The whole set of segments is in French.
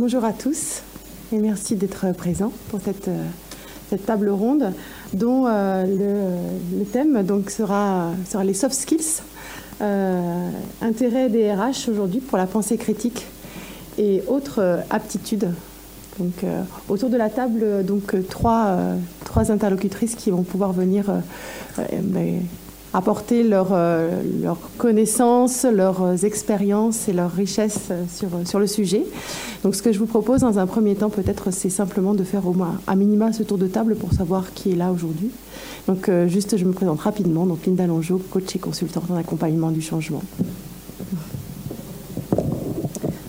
Bonjour à tous et merci d'être présents pour cette, euh, table ronde dont euh, le, thème sera, les soft skills, euh, intérêt des RH aujourd'hui pour la pensée critique et autres aptitudes. Autour de la table donc trois, trois interlocutrices qui vont pouvoir venir ben, apporter leurs euh, connaissances, leurs expériences et leurs richesses sur, sur le sujet. Donc ce que je vous propose dans un premier temps peut-être c'est simplement de faire au moins à minima ce tour de table pour savoir qui est là aujourd'hui. Donc euh, juste je me présente rapidement, donc Linda Longeau, coach et consultante en accompagnement du changement.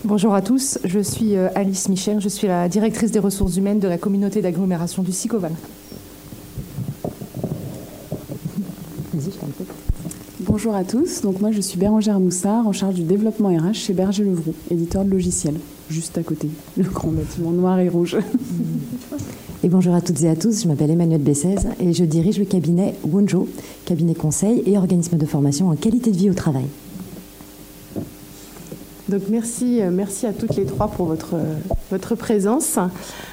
Bonjour à tous, je suis euh, Alice Michel, je suis la directrice des ressources humaines de la communauté d'agglomération du Sicoval. Bonjour à tous, donc moi je suis Bérangère Moussard, en charge du développement RH chez Berger Levroux, éditeur de logiciels, juste à côté, le grand bâtiment noir et rouge. Et bonjour à toutes et à tous, je m'appelle Emmanuel Bessez et je dirige le cabinet Wonjo, cabinet conseil et organisme de formation en qualité de vie au travail. Donc merci, euh, merci à toutes les trois pour votre, votre présence.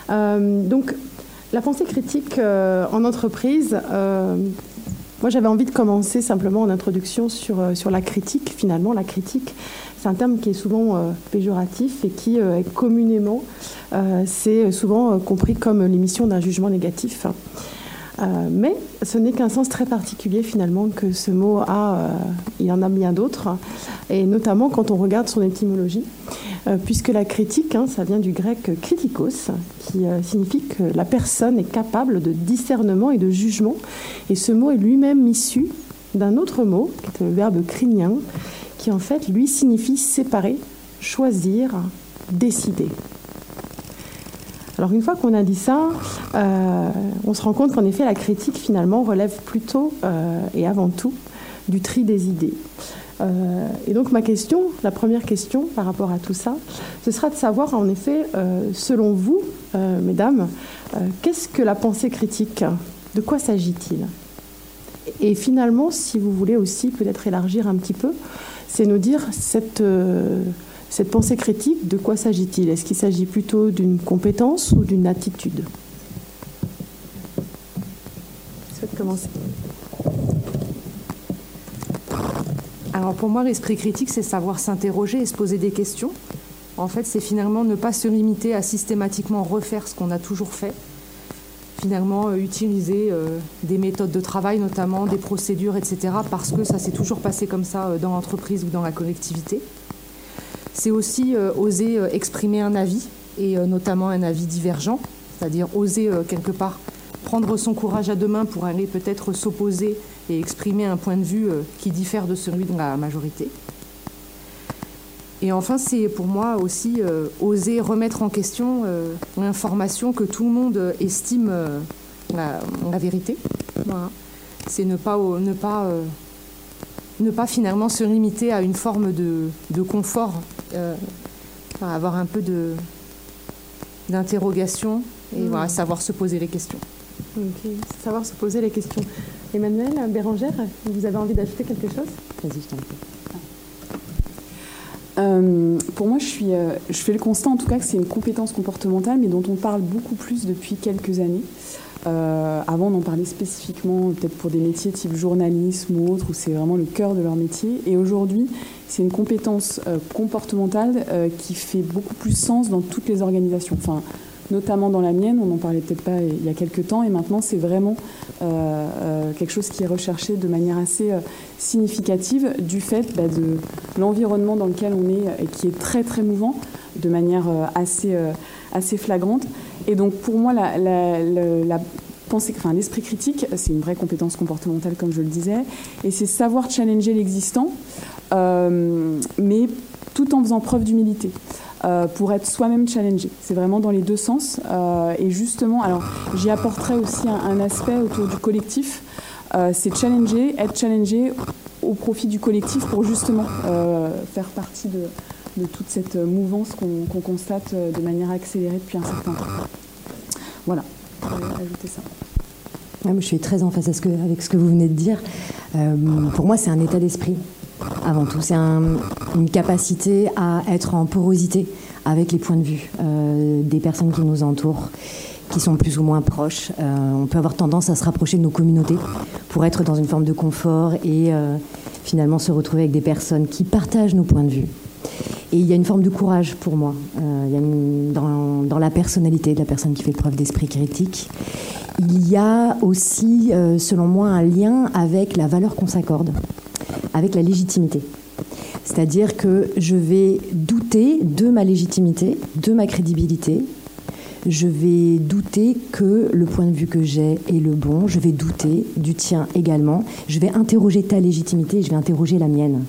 Euh, donc la pensée critique euh, en entreprise, moi, j'avais envie de commencer simplement en introduction sur, euh, sur la critique. Finalement, la critique, c'est un terme qui est souvent euh, péjoratif et qui euh, communément, c'est souvent compris comme l'émission d'un jugement négatif. mais ce n'est qu'un sens très particulier finalement que ce mot a. il y en a bien d'autres, et notamment quand on regarde son étymologie. Euh, puisque la critique, hein, ça vient du grec kritikos, qui euh, signifie que la personne est capable de discernement et de jugement. Et ce mot est lui-même issu d'un autre mot, qui est le verbe crinien, qui en fait, lui, signifie séparer, choisir, décider. Alors une fois qu'on a dit ça, euh, on se rend compte qu'en effet la critique finalement relève plutôt et avant tout du tri des idées. Euh, et donc ma question, la première question par rapport à tout ça, ce sera de savoir en effet, euh, selon vous, euh, mesdames, qu'est-ce que la pensée critique? De quoi s'agit-il? Et finalement, si vous voulez aussi peut-être élargir un petit peu, c'est nous dire cette, cette pensée critique, de quoi s'agit-il? Est-ce qu'il s'agit plutôt d'une compétence ou d'une attitude? Je souhaite commencer. Alors pour moi, l'esprit critique, c'est savoir s'interroger et se poser des questions. En fait, c'est finalement ne pas se limiter à systématiquement refaire ce qu'on a toujours fait. Finalement, euh, utiliser euh, des méthodes de travail, notamment des procédures, etc., parce que ça s'est toujours passé comme ça euh, dans l'entreprise ou dans la collectivité. C'est aussi oser exprimer un avis, et notamment un avis divergent, c'est-à-dire oser quelque part prendre son courage à deux mains pour aller peut-être s'opposer et exprimer un point de vue euh, qui diffère de celui de la majorité. Et enfin, c'est pour moi aussi euh, oser remettre en question euh, l'information que tout le monde estime la, vérité. C'est ne pas, ne, pas, ne pas finalement se limiter à une forme de, de confort, avoir un peu d'interrogation et mmh. savoir se poser les questions. Savoir se poser les questions. Emmanuel, Bérangère, vous avez envie d'ajouter quelque chose? Vas-y, je t'en prie. Euh, pour moi, euh, je fais le constat en tout cas que c'est une compétence comportementale, mais dont on parle beaucoup plus depuis quelques années. Euh, avant, on en parlait spécifiquement peut-être pour des métiers type journalisme ou autre, où c'est vraiment le cœur de leur métier. Et aujourd'hui, c'est une compétence comportementale qui fait beaucoup plus sens dans toutes les organisations. Notamment dans la mienne, on n'en parlait peut-être pas il y a quelques temps, et maintenant c'est vraiment euh, euh, quelque chose qui est recherché de manière assez euh, significative du fait bah, de l'environnement dans lequel on est et qui est très très mouvant de manière assez, assez flagrante. Et donc pour moi, la, la, pensée, enfin, l'esprit critique, c'est une vraie compétence comportementale comme je le disais, et c'est savoir challenger l'existant, mais tout en faisant preuve d'humilité. Euh, pour être soi-même challengé. C'est vraiment dans les deux sens. Euh, et justement, alors j'y apporterai aussi un, aspect autour du collectif. Euh, c'est challenger, être challengé au profit du collectif pour justement faire partie de, toute cette mouvance qu'on constate de manière accélérée depuis un certain temps. Voilà, je ajouter ça. je suis très en face avec ce que vous venez de dire. pour moi, c'est un état d'esprit. Avant tout. C'est une capacité à être en porosité avec les points de vue euh, des personnes qui nous entourent, qui sont plus ou moins proches. Euh, on peut avoir tendance à se rapprocher de nos communautés pour être dans une forme de confort et euh, finalement se retrouver avec des personnes qui partagent nos points de vue. Et il y a une forme de courage pour moi, il y a dans, dans, la personnalité de la personne qui fait preuve d'esprit critique. Il y a aussi, selon moi, un lien avec la valeur qu'on s'accorde, avec la légitimité. C'est-à-dire que je vais douter de ma légitimité, de ma crédibilité. Je vais douter que le point de vue que j'ai est le bon. Je vais douter du tien également. Je vais interroger ta légitimité et je vais interroger la mienne.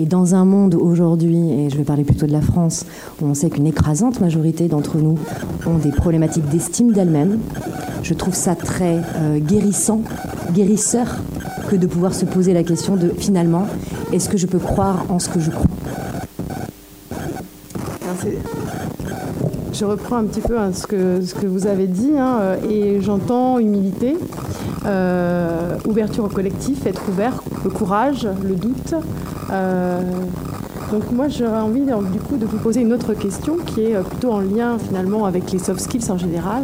Et dans un monde aujourd'hui, et je vais parler plutôt de la France, où on sait qu'une écrasante majorité d'entre nous ont des problématiques d'estime d'elles-mêmes, je trouve ça très euh, guérissant, guérisseur, que de pouvoir se poser la question de finalement, est-ce que je peux croire en ce que je crois? Je reprends un petit peu hein, ce, que, vous avez dit hein, euh, et j'entends humilité, euh, ouverture au collectif, être ouvert, le courage, le doute. Euh, donc moi j'aurais envie du coup de vous poser une autre question qui est plutôt en lien finalement avec les soft skills en général.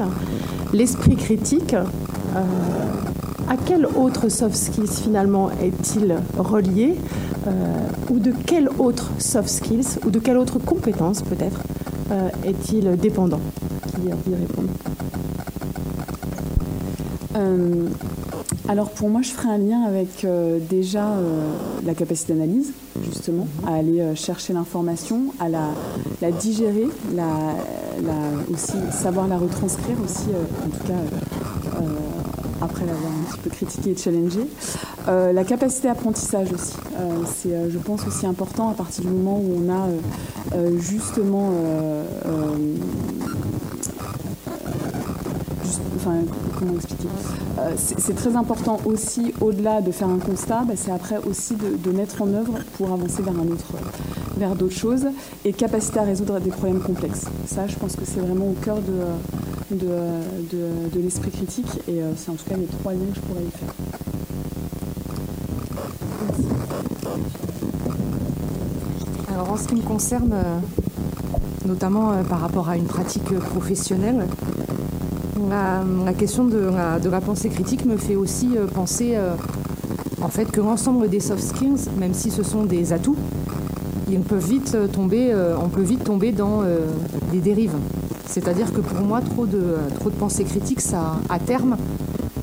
L'esprit critique, à quel autre soft skills finalement est-il relié euh, ou de quelle autre soft skills ou de quelle autre compétence peut-être euh, est-il dépendant? Euh, alors pour moi, je ferai un lien avec déjà la capacité d'analyse, justement, à aller chercher l'information, à la, digérer, aussi savoir la retranscrire aussi, en tout cas après l'avoir un petit peu critiqué et challengé. Euh, la capacité d'apprentissage aussi, euh, c'est, euh, je pense, aussi important à partir du moment où on a justement enfin, comment expliquer? C'est très important aussi, au-delà de faire un constat, bah, c'est après aussi de, mettre en œuvre pour avancer vers un autre, vers d'autres choses, et capacité à résoudre des problèmes complexes. Ça, je pense que c'est vraiment au cœur de, de, de l'esprit critique, et c'est en tout cas les trois liens que je pourrais y faire. Alors en ce qui me concerne, euh, notamment euh, par rapport à une pratique professionnelle, la, question de la, pensée critique me fait aussi euh, penser en fait que l'ensemble des soft skills, même si ce sont des atouts, on peut vite tomber dans des dérives. C'est-à-dire que pour moi, trop de, trop de ça, à terme,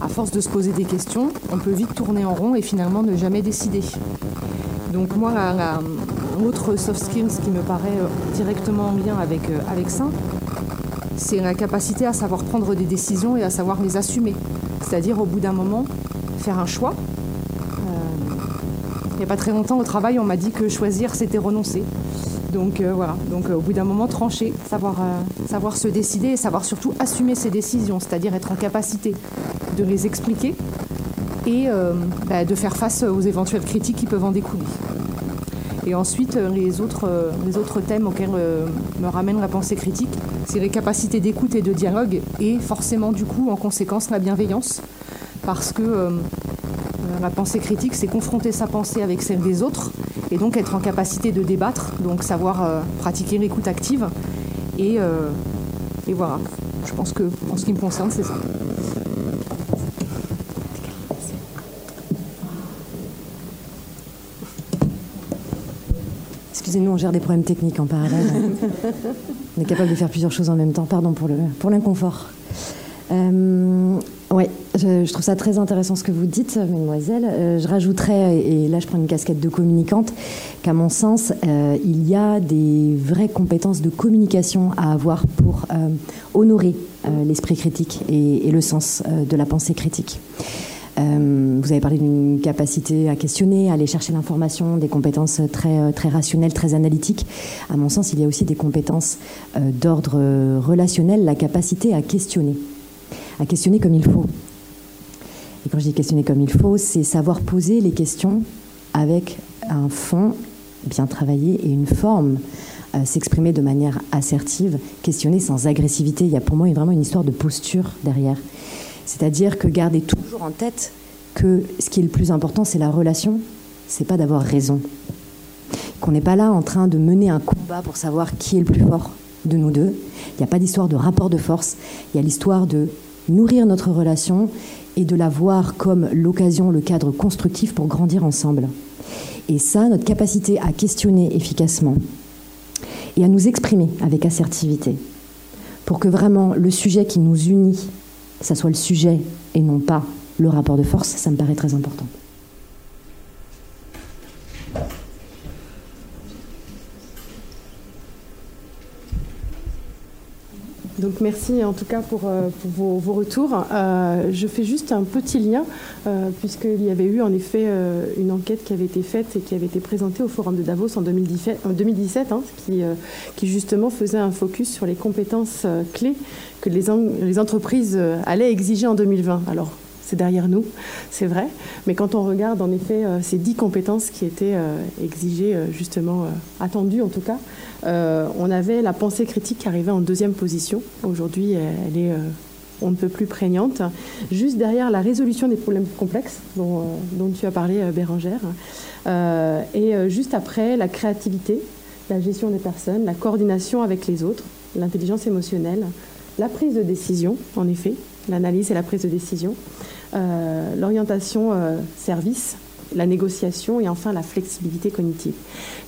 à force de se poser des questions, on peut vite tourner en rond et finalement ne jamais décider. Donc moi, l'autre soft skills qui me paraît euh, directement en lien avec, euh, avec ça, c'est la capacité à savoir prendre des décisions et à savoir les assumer. C'est-à-dire au bout d'un moment, faire un choix. Euh, il n'y a pas très longtemps au travail, on m'a dit que choisir, c'était renoncer. Donc voilà, donc au bout d'un moment, trancher, savoir, savoir se décider et savoir surtout assumer ses décisions, c'est-à-dire être en capacité de les expliquer et euh, bah, de faire face aux éventuelles critiques qui peuvent en découler. Et ensuite, euh, les autres, euh, les autres thèmes auxquels me ramène la pensée critique, c'est les capacités d'écoute et de dialogue, et forcément, du coup, en conséquence, la bienveillance. Parce que la pensée critique, c'est confronter sa pensée avec celle des autres, et donc être en capacité de débattre, donc savoir pratiquer l'écoute active. Et, et voilà, je pense que, en ce qui me concerne, c'est ça. nous, on gère des problèmes techniques en parallèle. on est capable de faire plusieurs choses en même temps. Pardon pour, le, pour Euh, je, trouve ça très intéressant ce que vous dites, mademoiselle. Euh, je rajouterais, et là je prends une casquette de communicante, qu'à mon sens, euh, il y a des vraies compétences de communication à avoir pour honorer l'esprit critique et, le sens de la pensée critique. Euh, vous avez parlé d'une capacité à questionner, à aller chercher l'information, des compétences très, euh, très rationnelles, très analytiques. À mon sens, il y a aussi des compétences euh, d'ordre relationnel, la capacité à questionner, à questionner comme il faut. Quand je dis questionner comme il faut, c'est savoir poser les questions avec un fond bien travaillé et une forme s'exprimer de manière assertive, questionner sans agressivité. Il y a pour moi vraiment une histoire de posture derrière. C'est-à-dire que garder toujours en tête que ce qui est le plus important, c'est la relation c'est pas d'avoir raison. Qu'on n'est pas là en train de mener un combat pour savoir qui est le plus fort de nous deux. Il n'y a pas d'histoire de rapport de force. Il y a l'histoire de nourrir notre relation et de la voir comme l'occasion, le cadre constructif pour grandir ensemble. Et ça, notre capacité à questionner efficacement et à nous exprimer avec assertivité, pour que vraiment le sujet qui nous unit, ça soit le sujet et non pas le rapport de force, ça me paraît très important. Donc merci en tout cas pour, euh, vos, retours. Euh, je fais juste un petit lien, euh, puisqu'il y avait eu en effet une enquête qui avait été faite et qui avait été présentée au Forum de Davos en 2017, en 2017 hein, qui, qui, justement faisait un focus sur les compétences clés que les, les entreprises allaient exiger en 2020. Alors c'est derrière nous, c'est vrai. Mais quand on regarde en effet ces dix compétences qui étaient exigées, justement attendues en tout cas, euh, on avait la pensée critique qui arrivait en deuxième position. Aujourd'hui, elle est euh, on ne peut plus prégnante. Juste derrière la résolution des problèmes complexes dont, euh, tu as parlé, Bérangère. et juste après, la créativité, la gestion des personnes, la coordination avec les autres, l'intelligence émotionnelle, la prise de décision, en effet, l'analyse et la prise de décision, l'orientation service, la négociation et enfin la flexibilité cognitive.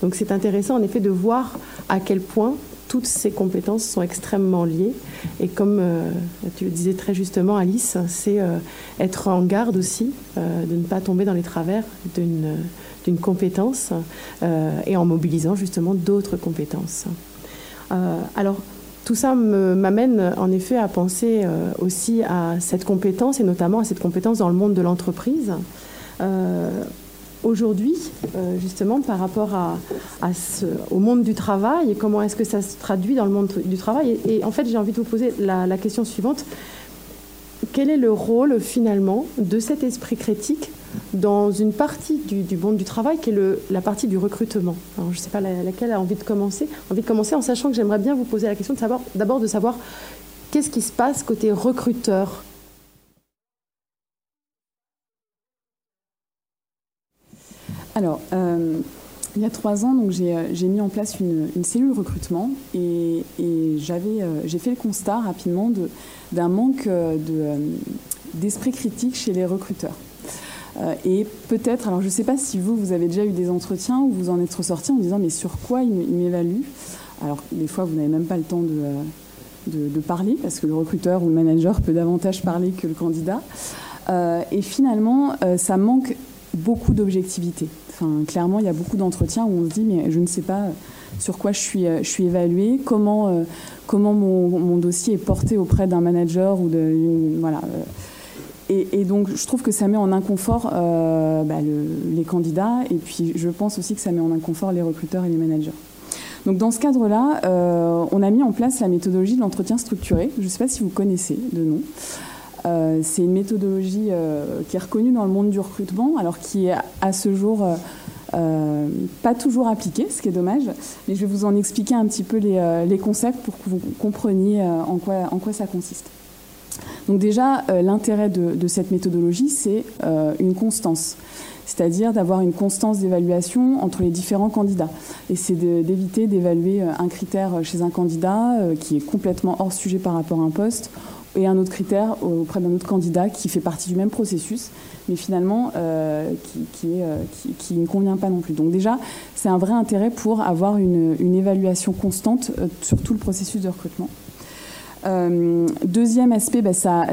Donc c'est intéressant en effet de voir à quel point toutes ces compétences sont extrêmement liées. Et comme euh, tu le disais très justement, Alice, c'est euh, être en garde aussi euh, de ne pas tomber dans les travers d'une, d'une compétence et en mobilisant justement d'autres compétences. alors, tout ça m'amène en effet à penser aussi à cette compétence et notamment à cette compétence dans le monde de l'entreprise. Euh, aujourd'hui, euh, justement, par rapport au monde du travail comment est-ce que ça se traduit dans le monde du travail. Et, en fait, j'ai envie de vous poser la, question suivante. Quel est le rôle finalement de cet esprit critique dans une partie du, monde du travail qui est la partie du recrutement Je ne sais pas laquelle a envie de commencer. Envie de commencer en sachant que j'aimerais bien vous poser la question de savoir d'abord de savoir qu'est-ce qui se passe côté recruteur Alors, euh, il y a trois ans, donc j'ai euh, mis en place une, cellule recrutement et, euh, j'ai fait le constat rapidement d'un manque d'esprit critique chez les recruteurs. Et peut-être, alors je ne sais pas si vous, vous avez déjà eu des entretiens où vous en êtes ressorti en disant mais sur quoi il m'évalue? Alors des fois, vous n'avez même pas le temps de, de, parler parce que le recruteur ou le manager peut davantage parler que le candidat. et finalement, ça manque beaucoup d'objectivité clairement, il y a beaucoup d'entretiens où on se dit, mais je ne sais pas sur quoi je suis, je évaluée, comment, euh, comment mon, dossier est porté auprès d'un manager ou de. Voilà. Et, donc, je trouve que ça met en inconfort euh, bah, les candidats, et puis je pense aussi que ça met en inconfort les recruteurs et les managers. Donc, dans ce cadre-là, euh, on a mis en place la méthodologie de l'entretien structuré. Je ne sais pas si vous connaissez de nom. Euh, c'est une méthodologie qui est reconnue dans le monde du recrutement, alors qui est à ce jour pas toujours appliquée, ce qui est dommage. Mais je vais vous en expliquer un petit peu les, concepts pour que vous compreniez en quoi, en quoi ça consiste. Donc déjà, l'intérêt de, cette méthodologie, c'est une constance c'est-à-dire d'avoir une constance d'évaluation entre les différents candidats. Et c'est d'éviter d'évaluer un critère chez un candidat qui est complètement hors sujet par rapport à un poste et un autre critère auprès d'un autre candidat qui fait partie du même processus, mais finalement euh, euh, qui, ne convient pas non plus. Donc déjà, c'est un vrai intérêt pour avoir une, évaluation constante euh, sur tout le processus de recrutement. Deuxième aspect, bah, ça,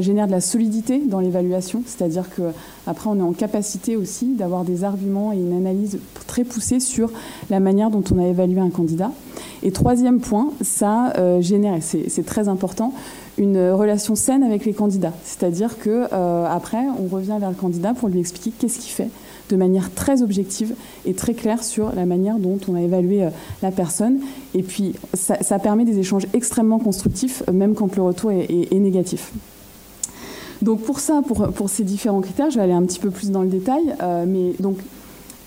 génère de la solidité dans l'évaluation, c'est-à-dire qu'après on est en capacité aussi d'avoir des arguments et une analyse très poussée sur la manière dont on a évalué un candidat. Et troisième point, ça euh, génère, c'est très important, une relation saine avec les candidats. C'est-à-dire que euh, après, on revient vers le candidat pour lui expliquer qu'est-ce qu'il fait de manière très objective et très claire sur la manière dont on a évalué euh, la personne. Et puis, ça, permet des échanges extrêmement constructifs, même quand le retour est, négatif. Donc pour ça, pour, pour, ces différents critères, je vais aller un petit peu plus dans le détail. mais donc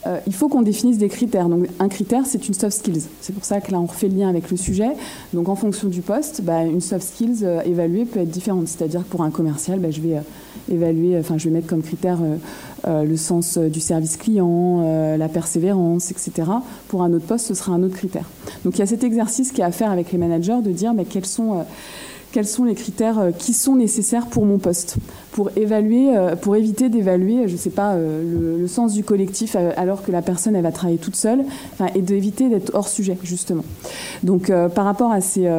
euh, il faut qu'on définisse des critères. Donc, un critère, c'est une soft skills. C'est pour ça que là, on refait le lien avec le sujet. Donc, en fonction du poste, bah, une soft skills euh, évaluée peut être différente. C'est-à-dire que pour un commercial, bah, je vais euh, évaluer, enfin, je vais mettre comme critère le sens du service client, la persévérance, etc. Pour un autre poste, ce sera un autre critère. Donc, il y a cet exercice qui est à faire avec les managers de dire bah, quels sont quels sont les critères euh, qui sont nécessaires pour mon poste, pour évaluer, euh, pour éviter d'évaluer, je ne sais pas, euh, le, sens du collectif alors que la personne elle va travailler toute seule, et d'éviter d'être hors sujet justement. Donc par rapport à ces,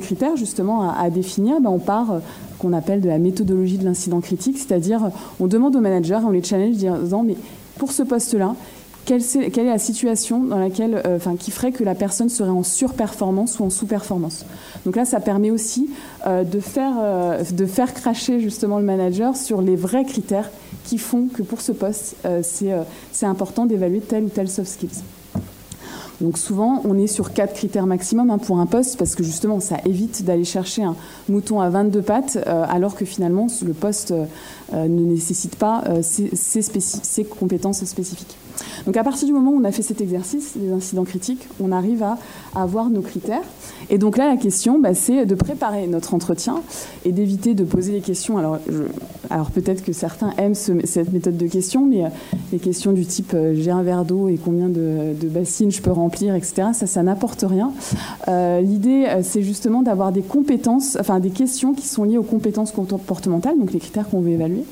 critères justement à, définir, ben, on part qu'on appelle de la méthodologie de l'incident critique, c'est-à-dire on demande aux managers, on les challenge disant mais pour ce poste-là, quelle, est, la situation dans laquelle, euh, qui ferait que la personne serait en surperformance ou en sous-performance. Donc là, ça permet aussi euh, de, faire, euh, de faire cracher justement le manager sur les vrais critères qui font que pour ce poste, c'est important d'évaluer tel ou tel soft skills. Donc souvent, on est sur quatre critères maximum hein, pour un poste parce que justement, ça évite d'aller chercher un mouton à 22 pattes alors que finalement, le poste ne nécessite pas ces compétences spécifiques. Donc à partir du moment où on a fait cet exercice des incidents critiques, on arrive à, avoir nos critères. Et donc là, la question, bah, c'est de préparer notre entretien et d'éviter de poser les questions. Alors, alors peut-être que certains aiment cette méthode de questions, mais euh, les questions du type euh, j'ai un verre d'eau et combien de, bassines je peux remplir, etc., ça, ça n'apporte rien. Euh, l'idée, c'est justement d'avoir des compétences, enfin des questions qui sont liées aux compétences comportementales, donc les critères qu'on veut évaluer.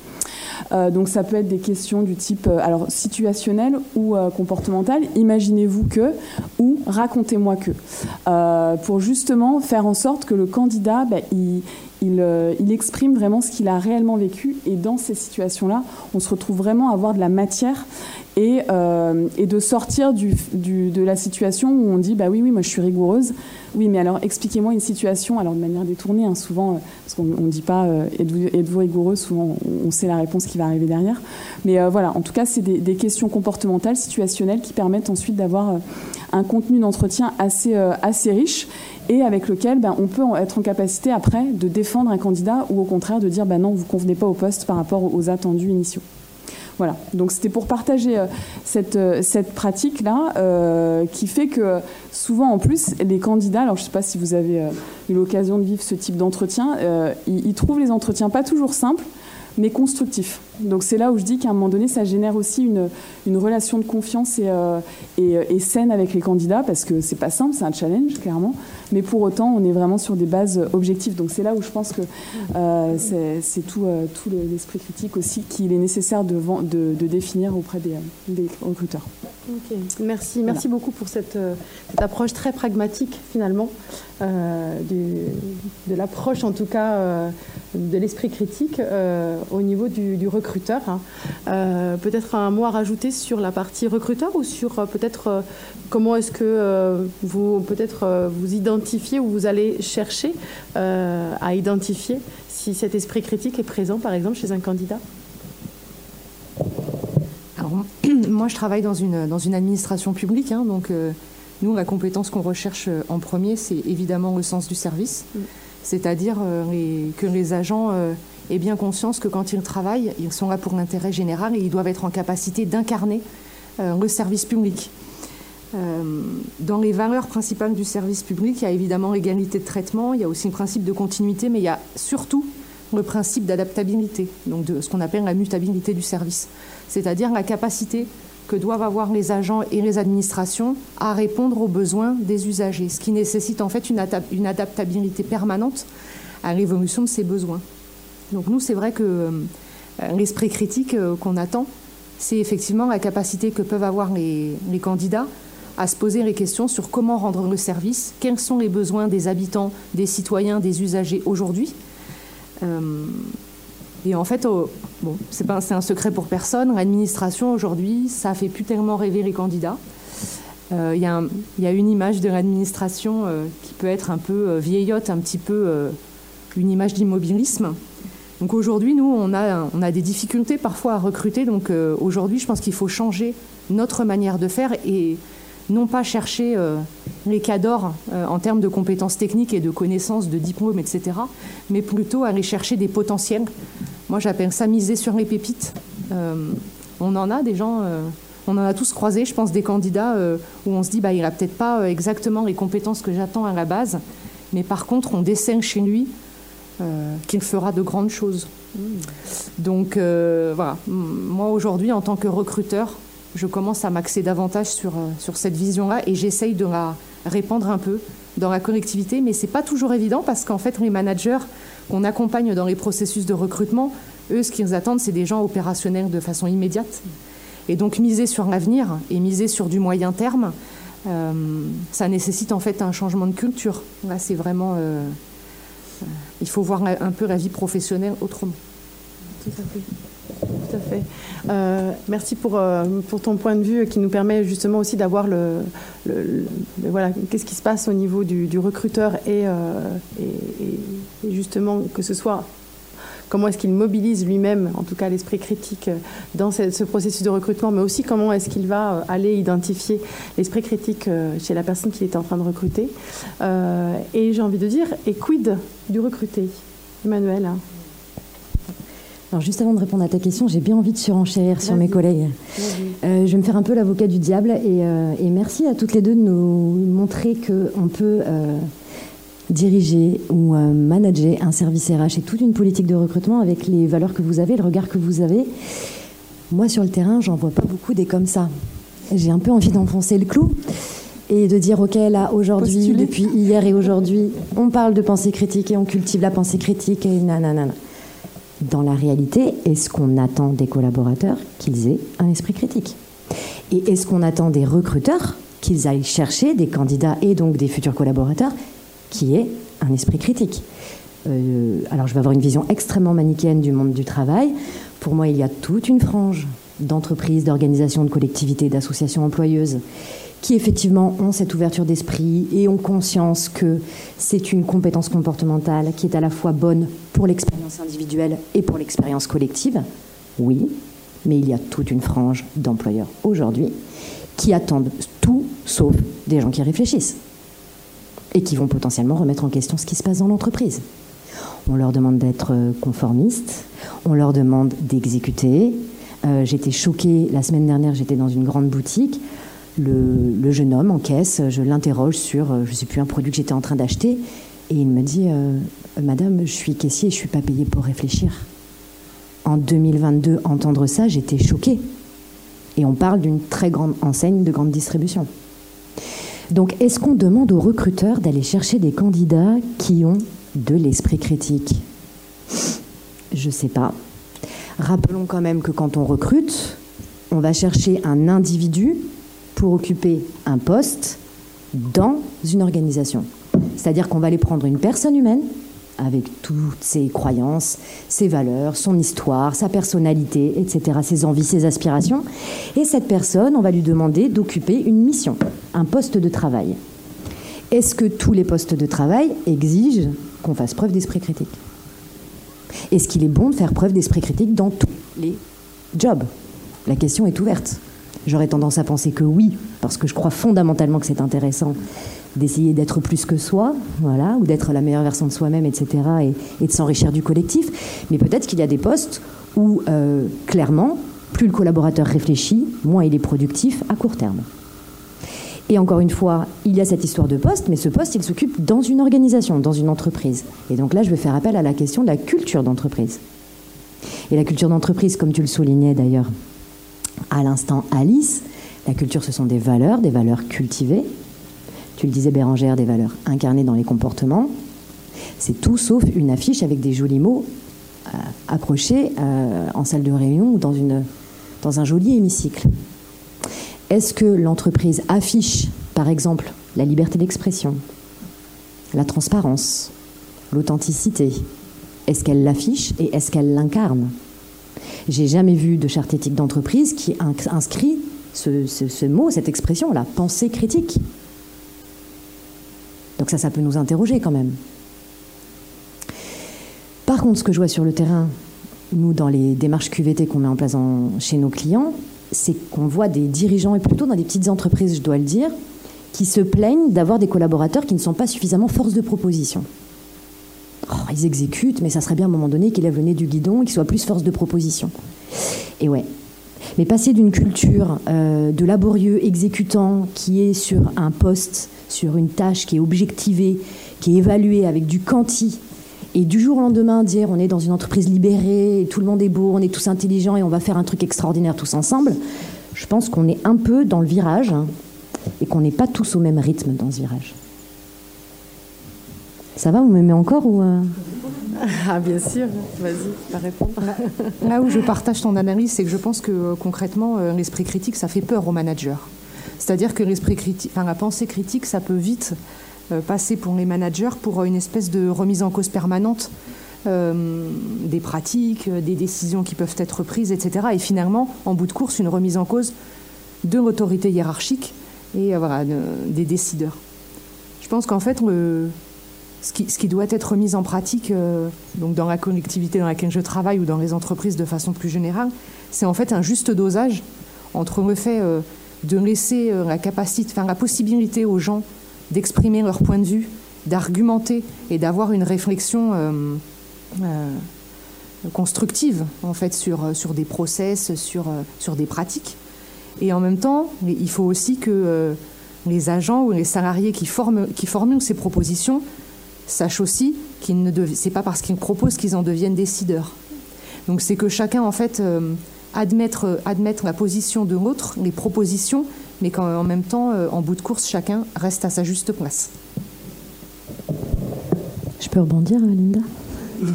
Euh, donc ça peut être des questions du type euh, alors situationnel ou euh, comportemental. Imaginez-vous que ou racontez-moi que pour justement faire en sorte que le candidat bah, il, il, exprime vraiment ce qu'il a réellement vécu et dans ces situations-là, on se retrouve vraiment à avoir de la matière et, et de sortir de la situation où on dit bah oui oui moi je suis rigoureuse oui, mais alors expliquez-moi une situation, alors de manière détournée, hein, souvent, euh, parce qu'on ne dit pas euh, êtes-vous rigoureux, souvent on, sait la réponse qui va arriver derrière. Mais euh, voilà, en tout cas, c'est des, questions comportementales, situationnelles, qui permettent ensuite d'avoir un contenu d'entretien assez, assez riche et avec lequel ben, on peut être en capacité après de défendre un candidat ou au contraire de dire ben non, vous ne convenez pas au poste par rapport aux attendus initiaux. Voilà, donc c'était pour partager euh, cette, euh, cette pratique-là euh, qui fait que souvent en plus les candidats, alors je ne sais pas si vous avez eu l'occasion de vivre ce type d'entretien, ils, ils trouvent les entretiens pas toujours simples, mais constructifs. Donc c'est là où je dis qu'à un moment donné, ça génère aussi une, une relation de confiance et, et, et, saine avec les candidats, parce que c'est pas simple, c'est un challenge, clairement. Mais pour autant, on est vraiment sur des bases objectives. Donc c'est là où je pense que euh, c'est tout, euh, tout l'esprit critique aussi qu'il est nécessaire de, de, définir auprès des, des recruteurs. Merci, merci beaucoup pour cette, euh, cette, approche très pragmatique finalement, de l'approche en tout cas de l'esprit critique au niveau du, recruteur. Hein. peut-être un mot à rajouter sur la partie recruteur ou sur peut-être comment est-ce que vous peut-être vous identifiez ou vous allez chercher euh, à identifier si cet esprit critique est présent, par exemple, chez un candidat? Alors, moi, je travaille dans une, dans une administration publique, hein, donc euh, nous, la compétence qu'on recherche euh, en premier, c'est évidemment le sens du service, mm. c'est-à-dire que les agents aient bien conscience que quand ils travaillent, ils sont là pour l'intérêt général et ils doivent être en capacité d'incarner le service public. Euh, dans les valeurs principales du service public, il y a évidemment l'égalité de traitement, il y a aussi le principe de continuité, mais il y a surtout le principe d'adaptabilité, donc de ce qu'on appelle la mutabilité du service, c'est-à-dire la capacité que doivent avoir les agents et les administrations à répondre aux besoins des usagers, ce qui nécessite en fait une adaptabilité permanente à l'évolution de ces besoins. Donc nous, c'est vrai que euh, l'esprit critique euh, qu'on attend, c'est effectivement la capacité que peuvent avoir les, candidats à se poser les questions sur comment rendre le service, quels sont les besoins des habitants, des citoyens, des usagers aujourd'hui. Euh, et en fait, oh, bon, c'est un secret pour personne. L'administration aujourd'hui, ça fait plus tellement rêver les candidats. Euh, il y, a une image de l'administration euh, qui peut être un peu vieillotte, un petit peu une image d'immobilisme. Donc aujourd'hui, nous, on a, a des difficultés parfois à recruter. Donc aujourd'hui, je pense qu'il faut changer notre manière de faire et non pas chercher euh, les cadors euh, en termes de compétences techniques et de connaissances, de diplômes, etc., mais plutôt aller chercher des potentiels. Moi, j'appelle ça miser sur les pépites. Euh, on en a des gens on en a tous croisé, je pense, des candidats où on se dit, bah, il n'a peut-être pas exactement les compétences que j'attends à la base, mais par contre, on dessine chez lui qu'il fera de grandes choses. Donc voilà, moi aujourd'hui, en tant que recruteur, je commence à m'axer davantage sur, sur cette vision-là et j'essaye de la répandre un peu dans la collectivité, mais c'est pas toujours évident parce qu'en fait, les managers qu'on accompagne dans les processus de recrutement, eux, ce qu'ils attendent, c'est des gens opérationnels de façon immédiate. Et donc, miser sur l'avenir et miser sur du moyen terme, euh, ça nécessite en fait un changement de culture. Là, c'est vraiment. Euh, euh, il faut voir un peu la vie professionnelle autrement. Tout à fait. Euh, merci pour, euh, pour ton point de vue qui nous permet justement aussi d'avoir le, voilà qu'est-ce qui se passe au niveau du, recruteur euh, et, justement que ce soit comment est-ce qu'il mobilise lui-même, en tout cas l'esprit critique dans ce, processus de recrutement, mais aussi comment est-ce qu'il va aller identifier l'esprit critique chez la personne qu'il est en train de recruter. et j'ai envie de dire, et quid du recruté Emmanuel alors juste avant de répondre à ta question, j'ai bien envie de surenchérir sur mes collègues. Euh, je vais me faire un peu l'avocat du diable euh, et, merci à toutes les deux de nous montrer qu'on peut euh, diriger ou manager un service RH et toute une politique de recrutement avec les valeurs que vous avez, le regard que vous avez. Moi sur le terrain, j'en vois pas beaucoup des comme ça. J'ai un peu envie d'enfoncer le clou et de dire ok là aujourd'hui, depuis hier et aujourd'hui, on parle de pensée critique et on cultive la pensée critique et nanana dans la réalité, est-ce qu'on attend des collaborateurs qu'ils aient un esprit critique? Et est-ce qu'on attend des recruteurs qu'ils aillent chercher des candidats et donc des futurs collaborateurs qui aient un esprit critique euh, Alors je vais avoir une vision extrêmement manichéenne du monde du travail. Pour moi, il y a toute une frange d'entreprises, d'organisations, de collectivités, d'associations employeuses qui effectivement ont cette ouverture d'esprit et ont conscience que c'est une compétence comportementale qui est à la fois bonne pour l'expérience individuelle et pour l'expérience collective. Oui, mais il y a toute une frange d'employeurs aujourd'hui qui attendent tout sauf des gens qui réfléchissent et qui vont potentiellement remettre en question ce qui se passe dans l'entreprise. On leur demande d'être conformistes, on leur demande d'exécuter. Euh, j'étais choquée la semaine dernière, j'étais dans une grande boutique le, jeune homme en caisse, je l'interroge sur, euh, je ne sais plus, un produit que j'étais en train d'acheter, et il me dit, euh, Madame, je suis caissier, je ne suis pas payé pour réfléchir. En 2022, entendre ça, j'étais choquée. Et on parle d'une très grande enseigne de grande distribution. Donc, est-ce qu'on demande aux recruteurs d'aller chercher des candidats qui ont de l'esprit critique? Je ne sais pas. Rappelons quand même que quand on recrute, on va chercher un individu pour occuper un poste dans une organisation. C'est-à-dire qu'on va aller prendre une personne humaine avec toutes ses croyances, ses valeurs, son histoire, sa personnalité, etc., ses envies, ses aspirations. Et cette personne, on va lui demander d'occuper une mission, un poste de travail. Est-ce que tous les postes de travail exigent qu'on fasse preuve d'esprit critique? Est-ce qu'il est bon de faire preuve d'esprit critique dans tous les jobs? La question est ouverte. J'aurais tendance à penser que oui, parce que je crois fondamentalement que c'est intéressant d'essayer d'être plus que soi, voilà, ou d'être la meilleure version de soi-même, etc., et, de s'enrichir du collectif. Mais peut-être qu'il y a des postes où, euh, clairement, plus le collaborateur réfléchit, moins il est productif à court terme. Et encore une fois, il y a cette histoire de poste, mais ce poste, il s'occupe dans une organisation, dans une entreprise. Et donc là, je vais faire appel à la question de la culture d'entreprise. Et la culture d'entreprise, comme tu le soulignais d'ailleurs, à l'instant Alice, la culture, ce sont des valeurs, des valeurs cultivées. Tu le disais, Bérangère, des valeurs incarnées dans les comportements. C'est tout sauf une affiche avec des jolis mots euh, accrochés euh, en salle de réunion ou dans, une, dans un joli hémicycle. Est-ce que l'entreprise affiche, par exemple, la liberté d'expression, la transparence, l'authenticité? Est-ce qu'elle l'affiche et est-ce qu'elle l'incarne? J'ai jamais vu de charte éthique d'entreprise qui inscrit ce, mot, cette expression, la pensée critique. Donc ça, ça peut nous interroger quand même. Par contre, ce que je vois sur le terrain, nous, dans les démarches QVT qu'on met en place chez nos clients, c'est qu'on voit des dirigeants, et plutôt dans des petites entreprises, je dois le dire, qui se plaignent d'avoir des collaborateurs qui ne sont pas suffisamment force de proposition. Oh, ils exécutent, mais ça serait bien à un moment donné qu'ils lèvent le nez du guidon et qu'ils soient plus force de proposition. Et ouais. Mais passer d'une culture euh, de laborieux exécutant qui est sur un poste, sur une tâche qui est objectivée, qui est évaluée avec du quanti, et du jour au lendemain dire on est dans une entreprise libérée, tout le monde est beau, on est tous intelligents et on va faire un truc extraordinaire tous ensemble, je pense qu'on est un peu dans le virage hein, et qu'on n'est pas tous au même rythme dans ce virage. Ça va, vous m'aimez encore ou euh? Ah bien sûr, vas-y, pas répondre. Là où je partage ton analyse, c'est que je pense que euh, concrètement, euh, l'esprit critique, ça fait peur aux managers. C'est-à-dire que l'esprit critique, la pensée critique, ça peut vite passer pour les managers pour une espèce de remise en cause permanente des pratiques, des décisions qui peuvent être prises, etc. Et finalement, en bout de course, une remise en cause de l'autorité hiérarchique et des décideurs. Je pense qu'en fait, le, ce qui, doit être mis en pratique euh, donc dans la collectivité dans laquelle je travaille ou dans les entreprises de façon plus générale, c'est en fait un juste dosage entre le fait euh, de laisser euh, la capacité, enfin la possibilité aux gens d'exprimer leur point de vue, d'argumenter et d'avoir une réflexion constructive en fait sur, des process, sur, des pratiques. Et en même temps, il faut aussi que les agents ou les salariés qui formulent ces propositions sachent aussi qu'ils ne c'est pas parce qu'ils proposent qu'ils en deviennent décideurs. Donc c'est que chacun en fait euh, admettre, admettre la position de l'autre, les propositions, mais qu'en même temps, euh, en bout de course, chacun reste à sa juste place. Je peux rebondir, Linda?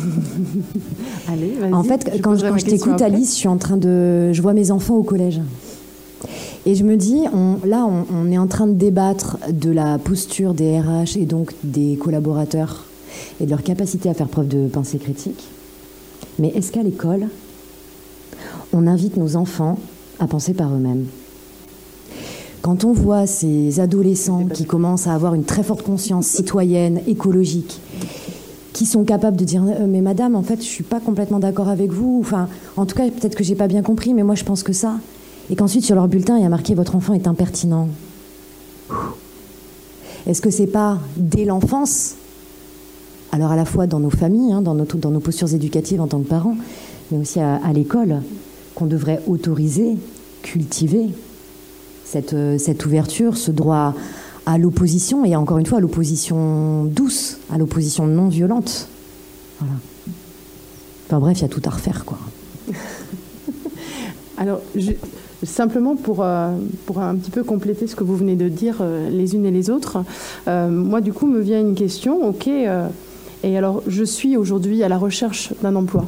Allez, vas-y. En fait, quand, quand je t'écoute, Alice, je suis en train de, je vois mes enfants au collège. Et je me dis, là, on, est en train de débattre de la posture des RH et donc des collaborateurs et de leur capacité à faire preuve de pensée critique. Mais est-ce qu'à l'école, on invite nos enfants à penser par eux-mêmes? Quand on voit ces adolescents qui commencent à avoir une très forte conscience citoyenne, écologique, qui sont capables de dire euh, mais madame en fait je suis pas complètement d'accord avec vous enfin en tout cas peut-être que j'ai pas bien compris mais moi je pense que ça et qu'ensuite sur leur bulletin il y a marqué votre enfant est impertinent. Est-ce que c'est pas dès l'enfance, alors à la fois dans nos familles, hein, dans, nos, dans, nos, postures éducatives en tant que parents, mais aussi à, l'école, qu'on devrait autoriser, cultiver cette, euh, cette ouverture, ce droit à l'opposition, et encore une fois à l'opposition douce, à l'opposition non violente. Voilà. Enfin bref, il y a tout à refaire, quoi. Alors, Simplement pour, euh, pour un petit peu compléter ce que vous venez de dire euh, les unes et les autres, euh, moi du coup me vient une question, ok, et alors je suis aujourd'hui à la recherche d'un emploi.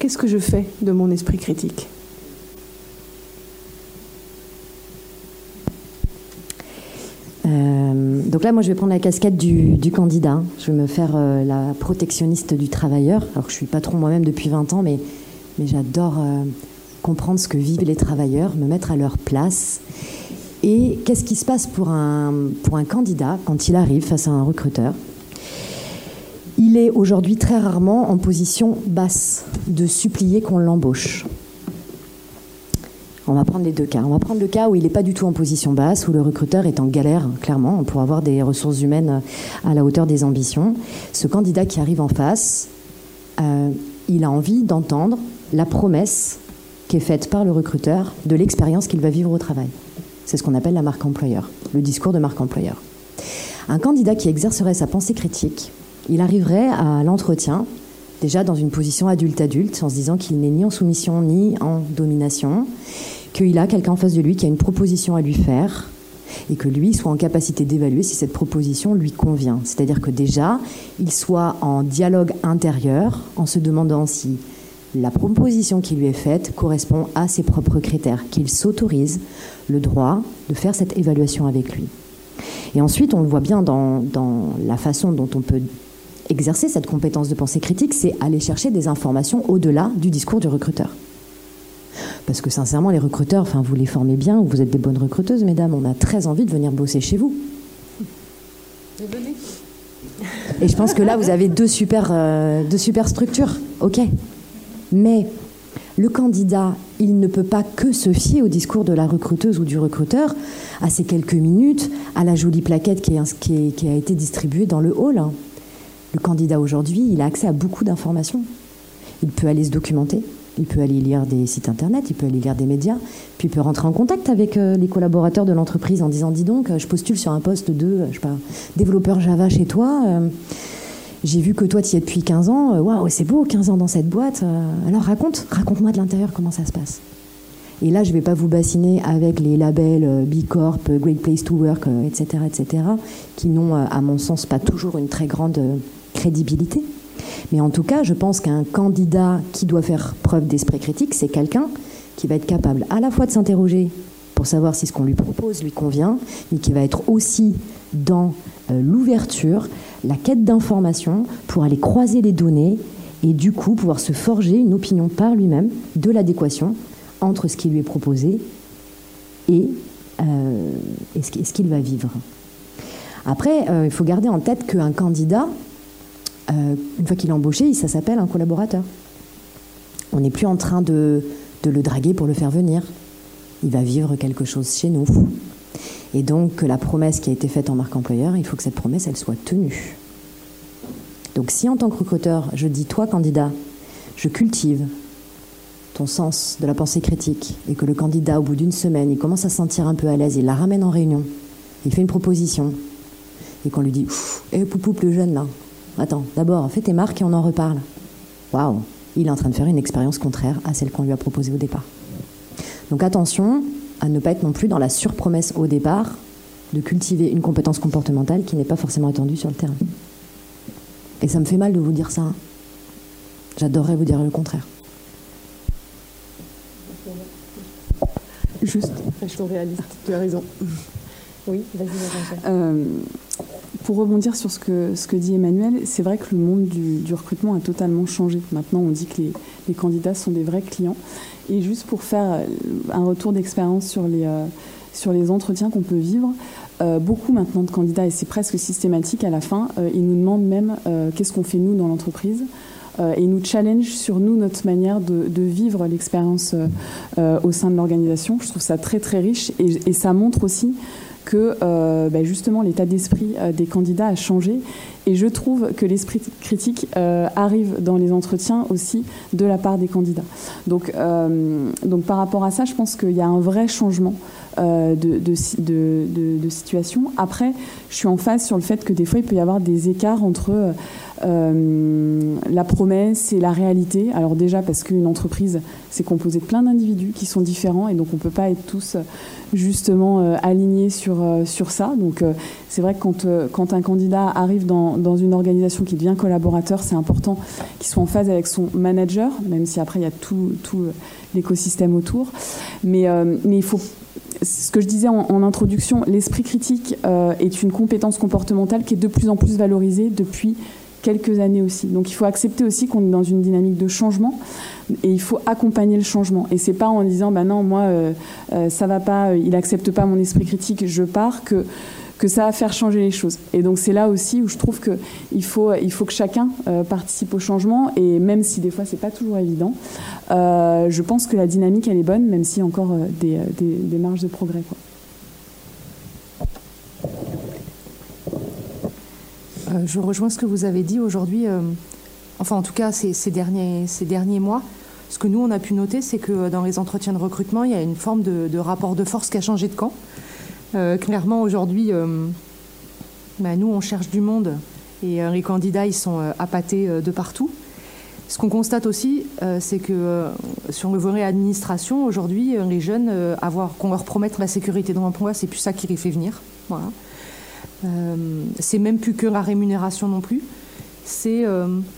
Qu'est-ce que je fais de mon esprit critique? Donc là, moi, je vais prendre la casquette du, candidat. Je vais me faire la protectionniste du travailleur. Alors que je suis patron moi-même depuis 20 ans, mais, mais j'adore comprendre ce que vivent les travailleurs, me mettre à leur place. Et qu'est-ce qui se passe pour un, pour un candidat quand il arrive face à un recruteur? Il est aujourd'hui très rarement en position basse de supplier qu'on l'embauche. On va prendre les deux cas. On va prendre le cas où il n'est pas du tout en position basse, où le recruteur est en galère, clairement, pour avoir des ressources humaines à la hauteur des ambitions. Ce candidat qui arrive en face, euh, il a envie d'entendre la promesse qui est faite par le recruteur de l'expérience qu'il va vivre au travail. C'est ce qu'on appelle la marque employeur, le discours de marque employeur. Un candidat qui exercerait sa pensée critique, il arriverait à l'entretien déjà dans une position adulte-adulte, en se disant qu'il n'est ni en soumission ni en domination, qu'il a quelqu'un en face de lui qui a une proposition à lui faire, et que lui soit en capacité d'évaluer si cette proposition lui convient. C'est-à-dire que déjà, il soit en dialogue intérieur, en se demandant si la proposition qui lui est faite correspond à ses propres critères, qu'il s'autorise le droit de faire cette évaluation avec lui. Et ensuite, on le voit bien dans, la façon dont on peut exercer cette compétence de pensée critique, c'est aller chercher des informations au-delà du discours du recruteur. Parce que sincèrement, les recruteurs, enfin, vous les formez bien, vous êtes des bonnes recruteuses, mesdames, on a très envie de venir bosser chez vous. Et je pense que là, vous avez deux super, euh, deux super structures. OK. Mais le candidat, il ne peut pas que se fier au discours de la recruteuse ou du recruteur, à ces quelques minutes, à la jolie plaquette qui, a été distribuée dans le hall. Le candidat aujourd'hui, il a accès à beaucoup d'informations. Il peut aller se documenter, Il peut aller lire des sites internet, il peut aller lire des médias, puis il peut rentrer en contact avec euh, les collaborateurs de l'entreprise en disant Dis donc, je postule sur un poste de pas, développeur Java chez toi. J'ai vu que toi, tu y es depuis 15 ans. Euh, Waouh, c'est beau, 15 ans dans cette boîte. Euh, Alors raconte, raconte-moi de l'intérieur comment ça se passe. Et là, je ne vais pas vous bassiner avec les labels euh, B Corp, Great Place to Work, etc., etc., qui n'ont, à mon sens, pas toujours une très grande crédibilité. Mais en tout cas, je pense qu'un candidat qui doit faire preuve d'esprit critique, c'est quelqu'un qui va être capable à la fois de s'interroger pour savoir si ce qu'on lui propose lui convient, mais qui va être aussi dans l'ouverture, la quête d'informations pour aller croiser les données et du coup pouvoir se forger une opinion par lui-même de l'adéquation entre ce qui lui est proposé et, euh, ce qui- ce qu'il va vivre. Après, euh, il faut garder en tête qu'un candidat, euh, une fois qu'il est embauché, ça s'appelle un collaborateur. On n'est plus en train de le draguer pour le faire venir. Il va vivre quelque chose chez nous. Et donc, que la promesse qui a été faite en marque employeur, il faut que cette promesse, elle soit tenue. Donc, si en tant que recruteur, je dis, toi, candidat, je cultive ton sens de la pensée critique et que le candidat, au bout d'une semaine, il commence à se sentir un peu à l'aise, il la ramène en réunion, il fait une proposition, et qu'on lui dit Hé, poupou, plus jeune là, attends, d'abord, fais tes marques et on en reparle. Waouh, il est en train de faire une expérience contraire à celle qu'on lui a proposée au départ. Donc attention à ne pas être non plus dans la surpromesse au départ de cultiver une compétence comportementale qui n'est pas forcément attendue sur le terrain. Et ça me fait mal de vous dire ça. J'adorerais vous dire le contraire. Juste, restons réalistes, tu as raison. Oui, vas-y, Jean-François. Pour rebondir sur ce que, dit Emmanuel, c'est vrai que le monde du, recrutement a totalement changé. Maintenant, on dit que les, candidats sont des vrais clients. Et juste pour faire euh, un retour d'expérience sur les, euh, sur les entretiens qu'on peut vivre, euh, beaucoup maintenant de candidats, et c'est presque systématique à la fin, ils nous demandent même qu'est-ce qu'on fait nous dans l'entreprise. Et ils nous challenge sur nous, notre manière de, vivre l'expérience au sein de l'organisation. Je trouve ça très très riche et ça montre aussi que euh, bah, justement l'état d'esprit euh, des candidats a changé. Et je trouve que l'esprit critique euh, arrive dans les entretiens aussi de la part des candidats. Donc, par rapport à ça, je pense qu'il y a un vrai changement de, de, de- de- de situation. Après, je suis en phase sur le fait que des fois, il peut y avoir des écarts entre euh, la promesse et la réalité. Alors déjà, parce qu'une entreprise, c'est composé de plein d'individus qui sont différents et donc on ne peut pas être tous euh, justement euh, alignés sur, euh, sur ça. Donc euh, c'est vrai que quand, euh, quand un candidat arrive dans, dans une organisation qui devient collaborateur, c'est important qu'il soit en phase avec son manager, même si après il y a tout, tout euh, l'écosystème autour. Mais, euh, mais il faut ce que je disais en, introduction, l'esprit critique euh, est une compétence comportementale qui est de plus en plus valorisée depuis quelques années aussi. Donc il faut accepter aussi qu'on est dans une dynamique de changement et il faut accompagner le changement. Et c'est pas en disant bah non moi euh, euh, ça va pas, il accepte pas mon esprit critique, je pars que que ça va faire changer les choses. Et donc c'est là aussi où je trouve que il faut il faut que chacun euh, participe au changement et même si des fois c'est pas toujours évident, euh, je pense que la dynamique elle est bonne même s'il y a encore euh, des, marges de progrès. Je rejoins ce que vous avez dit aujourd'hui. enfin, en tout cas, ces, derniers, mois, ce que nous, on a pu noter, c'est que dans les entretiens de recrutement, il y a une forme de rapport de force qui a changé de camp. Euh, clairement, aujourd'hui, euh, bah, nous, on cherche du monde et euh, les candidats, ils sont appâtés de partout. Ce qu'on constate aussi, c'est que sur le volet administration, aujourd'hui, les jeunes, avoir qu'on leur promette la sécurité de l'emploi, c'est plus ça qui les fait venir. C'est même plus que la rémunération non plus. C'est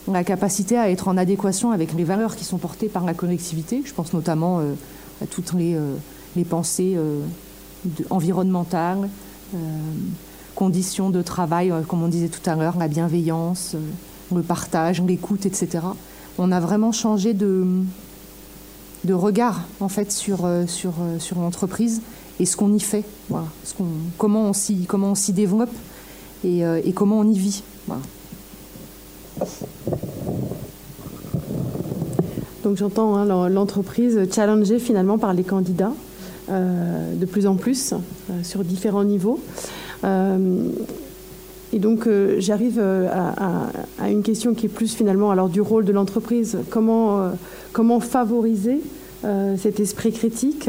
la capacité à être en adéquation avec les valeurs qui sont portées par la collectivité. Je pense notamment à toutes les, pensées de- environnementales, euh, conditions de travail, euh, comme on disait tout à l'heure, la bienveillance, euh, le partage, l'écoute, etc. On a vraiment changé de, de regard en fait sur, sur, sur l'entreprise et ce qu'on y fait, voilà, comment on s'y comment on s'y développe et, comment on y vit. Donc j'entends hein, l'en- l'entreprise challengée finalement par les candidats de plus en plus euh, sur différents niveaux. Euh, Et donc, euh, j'arrive euh, à, une question qui est plus finalement alors du rôle de l'entreprise. Comment, euh, comment favoriser cet esprit critique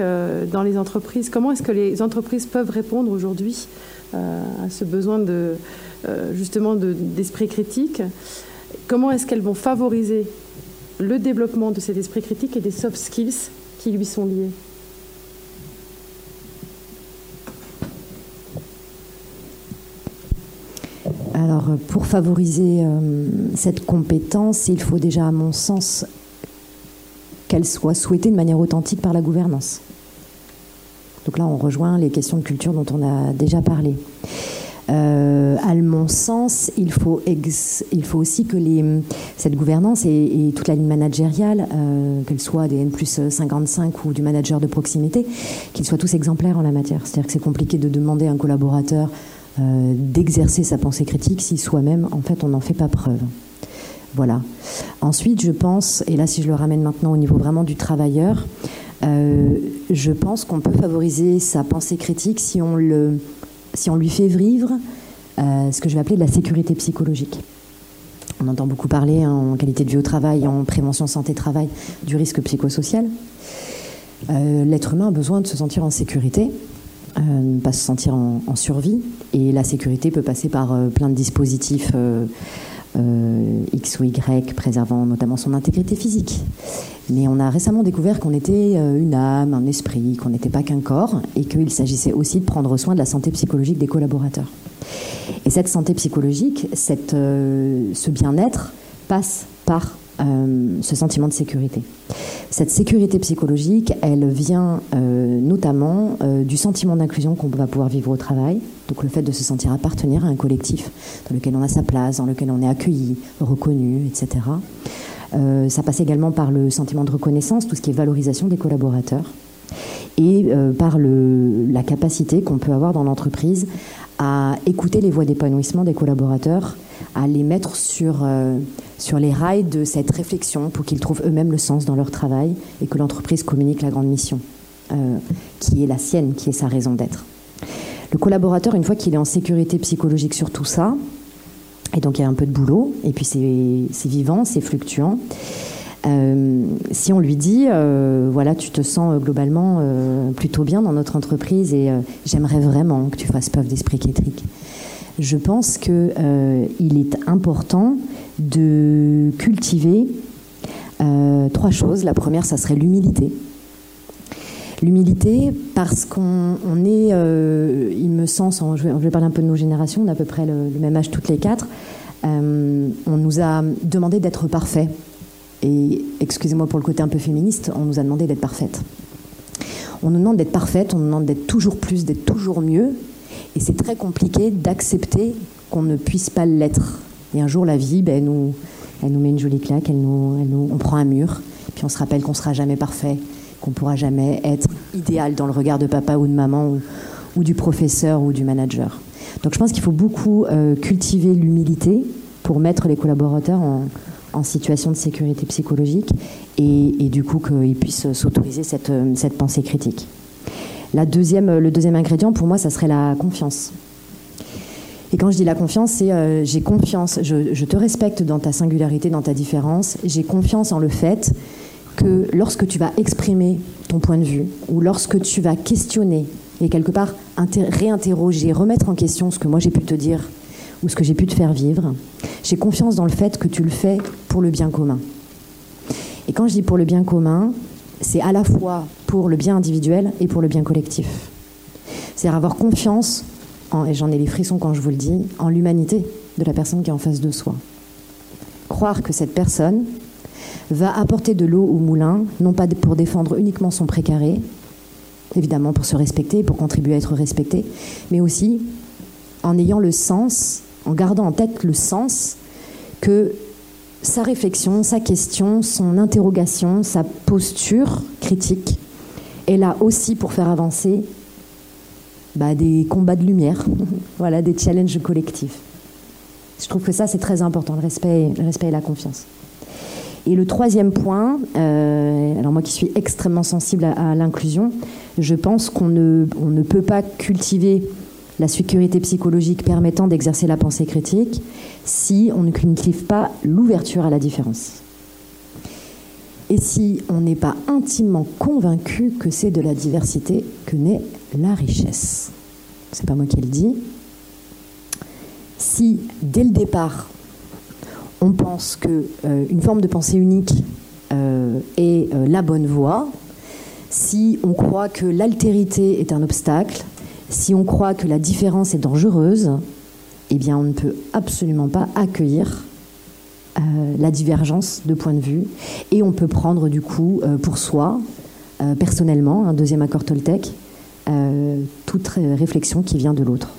dans les entreprises? Comment est-ce que les entreprises peuvent répondre aujourd'hui à ce besoin de, justement d'esprit critique? Comment est-ce qu'elles vont favoriser le développement de cet esprit critique et des soft skills qui lui sont liés? Alors, pour favoriser euh, cette compétence, il faut déjà, à mon sens, qu'elle soit souhaitée de manière authentique par la gouvernance. Donc là, on rejoint les questions de culture dont on a déjà parlé. Euh, à mon sens, il faut, aussi que cette gouvernance et, toute la ligne managériale, euh, qu'elle soit des N plus 55 ou du manager de proximité, qu'ils soient tous exemplaires en la matière. C'est-à-dire que c'est compliqué de demander à un collaborateur euh, d'exercer sa pensée critique si soi-même, en fait, on n'en fait pas preuve. Voilà. Ensuite, je pense, et là, si je le ramène maintenant au niveau vraiment du travailleur, euh, je pense qu'on peut favoriser sa pensée critique si on, le, si on lui fait vivre euh, ce que je vais appeler de la sécurité psychologique. On entend beaucoup parler hein, en qualité de vie au travail, en prévention santé-travail, du risque psychosocial. L'être humain a besoin de se sentir en sécurité euh, ne pas se sentir en, survie. Et la sécurité peut passer par euh, plein de dispositifs euh, X ou Y, préservant notamment son intégrité physique. Mais on a récemment découvert qu'on était une âme, un esprit, qu'on n'était pas qu'un corps, et qu'il s'agissait aussi de prendre soin de la santé psychologique des collaborateurs. Et cette santé psychologique, cette, ce bien-être passe par ce sentiment de sécurité. Cette sécurité psychologique, elle vient euh, notamment euh, du sentiment d'inclusion qu'on va pouvoir vivre au travail, donc le fait de se sentir appartenir à un collectif dans lequel on a sa place, dans lequel on est accueilli, reconnu, etc. Euh, ça passe également par le sentiment de reconnaissance, tout ce qui est valorisation des collaborateurs, et par la capacité qu'on peut avoir dans l'entreprise à écouter les voix d'épanouissement des collaborateurs, à les mettre sur sur les rails de cette réflexion pour qu'ils trouvent eux-mêmes le sens dans leur travail et que l'entreprise communique la grande mission, euh, qui est la sienne, qui est sa raison d'être. Le collaborateur, une fois qu'il est en sécurité psychologique sur tout ça, et donc il y a un peu de boulot, et puis c'est vivant, c'est fluctuant. Euh, si on lui dit, euh, voilà, tu te sens globalement plutôt bien dans notre entreprise et j'aimerais vraiment que tu fasses preuve d'esprit critique, je pense qu'il est important de cultiver euh, trois choses. La première, ça serait l'humilité. L'humilité, parce qu'on est, euh, il me semble, je vais, parler un peu de nos générations, on a peu près le, même âge toutes les quatre, euh, on nous a demandé d'être parfait. Et excusez-moi pour le côté un peu féministe, on nous a demandé d'être parfaite. On nous demande d'être parfaite, on nous demande d'être toujours plus, d'être toujours mieux. Et c'est très compliqué d'accepter qu'on ne puisse pas l'être. Et un jour, la vie, ben, elle nous met une jolie claque, elle nous, on prend un mur, puis on se rappelle qu'on sera jamais parfait, qu'on pourra jamais être idéal dans le regard de papa ou de maman ou, du professeur ou du manager. Donc je pense qu'il faut beaucoup euh, cultiver l'humilité pour mettre les collaborateurs en, situation de sécurité psychologique et, du coup qu'ils puissent s'autoriser cette, cette pensée critique. La deuxième, le deuxième ingrédient, pour moi, ça serait la confiance. Et quand je dis la confiance, c'est euh, j'ai confiance, je, te respecte dans ta singularité, dans ta différence, j'ai confiance en le fait que lorsque tu vas exprimer ton point de vue, ou lorsque tu vas questionner et quelque part réinterroger, remettre en question ce que moi j'ai pu te dire ou ce que j'ai pu te faire vivre, j'ai confiance dans le fait que tu le fais pour le bien commun. Et quand je dis pour le bien commun, c'est à la fois pour le bien individuel et pour le bien collectif. C'est-à-dire avoir confiance et j'en ai les frissons quand je vous le dis, en l'humanité de la personne qui est en face de soi. Croire que cette personne va apporter de l'eau au moulin, non pas pour défendre uniquement son précaré, évidemment pour se respecter, pour contribuer à être respecté, mais aussi en ayant le sens, en gardant en tête le sens que sa réflexion, sa question, son interrogation, sa posture critique est là aussi pour faire avancer bah, des combats de lumière, voilà, des challenges collectifs. Je trouve que ça, c'est très important, le respect, le respect et la confiance. Et le troisième point, euh, alors moi qui suis extrêmement sensible à, l'inclusion, je pense qu'on ne, peut pas cultiver la sécurité psychologique permettant d'exercer la pensée critique si on ne cultive pas l'ouverture à la différence. Et si on n'est pas intimement convaincu que c'est de la diversité que naît la richesse? C'est pas moi qui le dis. Si dès le départ on pense qu'une euh, forme de pensée unique euh, est euh, la bonne voie, si on croit que l'altérité est un obstacle, si on croit que la différence est dangereuse, eh bien on ne peut absolument pas accueillir la divergence de point de vue et on peut prendre du coup euh, pour soi, euh, personnellement, un deuxième accord Toltec, toute réflexion qui vient de l'autre.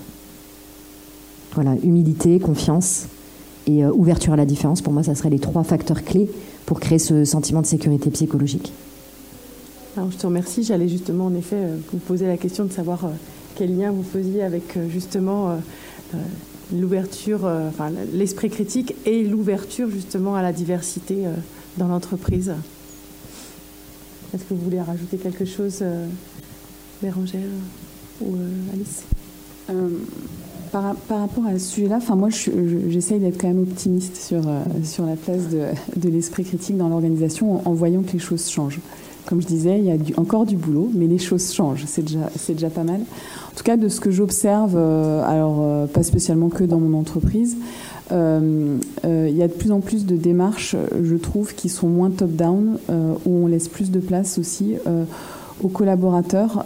Voilà, humilité, confiance et ouverture à la différence, pour moi, ça serait les trois facteurs clés pour créer ce sentiment de sécurité psychologique. Je te remercie. J'allais justement, en effet, vous poser la question de savoir quel lien vous faisiez avec euh, justement euh, euh, l'ouverture, enfin, l'esprit critique et l'ouverture justement à la diversité dans l'entreprise. Est-ce que vous voulez rajouter quelque chose, Bérangère ou Alice? Par, rapport à ce sujet-là, enfin moi j'essaye d'être quand même optimiste sur, sur la place de, de l'esprit critique dans l'organisation en, voyant que les choses changent. Comme je disais, il y a encore du boulot, mais les choses changent, c'est déjà, pas mal. En tout cas, de ce que j'observe, euh, alors euh, pas spécialement que dans mon entreprise, euh, il y a de plus en plus de démarches, je trouve, qui sont moins top-down, où on laisse plus de place aussi aux collaborateurs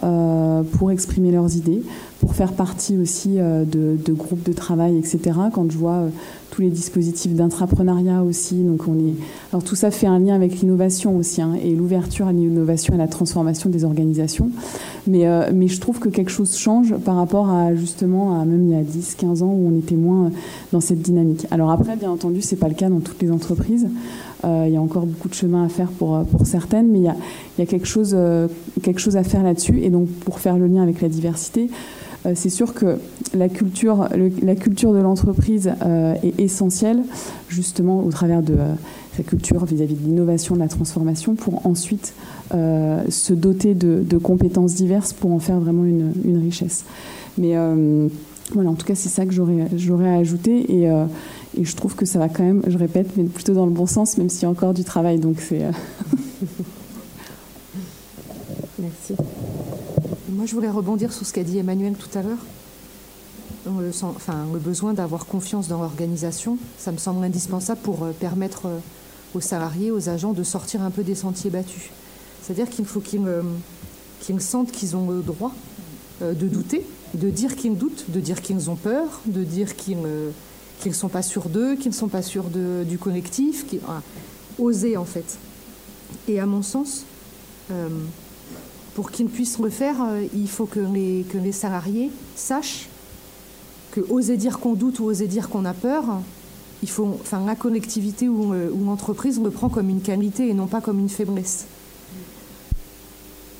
pour exprimer leurs idées, pour faire partie aussi de, de, groupes de travail, etc. Quand je vois tous les dispositifs d'intrapreneuriat aussi. Donc on est, alors tout ça fait un lien avec l'innovation aussi hein, et l'ouverture à l'innovation et à la transformation des organisations. Mais, euh, mais je trouve que quelque chose change par rapport à justement à même il y a 10, 15 ans où on était moins dans cette dynamique. Alors après, bien entendu, c'est pas le cas dans toutes les entreprises. Euh, il y a encore beaucoup de chemin à faire pour, pour certaines, mais il y a, quelque, chose, euh, quelque chose à faire là-dessus. Et donc pour faire le lien avec la diversité, euh, c'est sûr que la culture, la culture de l'entreprise euh, est essentielle, justement au travers de euh, sa culture vis-à-vis de l'innovation, de la transformation, pour ensuite se doter de, compétences diverses pour en faire vraiment une, richesse. Mais voilà, en tout cas, c'est ça que j'aurais à ajouter. Et, et, je trouve que ça va quand même, je répète, mais plutôt dans le bon sens, même s'il y a encore du travail. Donc c'est. Merci. Moi, je voulais rebondir sur ce qu'a dit Emmanuel tout à l'heure. Le, besoin d'avoir confiance dans l'organisation, ça me semble indispensable pour euh, permettre euh, aux salariés, aux agents de sortir un peu des sentiers battus. C'est-à-dire qu'il faut qu'ils euh, sentent qu'ils ont le droit de douter, de dire qu'ils doutent, de dire qu'ils ont peur, de dire qu'ils ne sont pas sûrs d'eux, qu'ils ne sont pas sûrs du collectif, oser en fait. Et à mon sens, pour qu'ils puissent le faire, euh, il faut que les, que les salariés sachent que oser dire qu'on doute ou oser dire qu'on a peur, il faut, enfin, la collectivité ou, euh, ou l'entreprise le prend comme une qualité et non pas comme une faiblesse.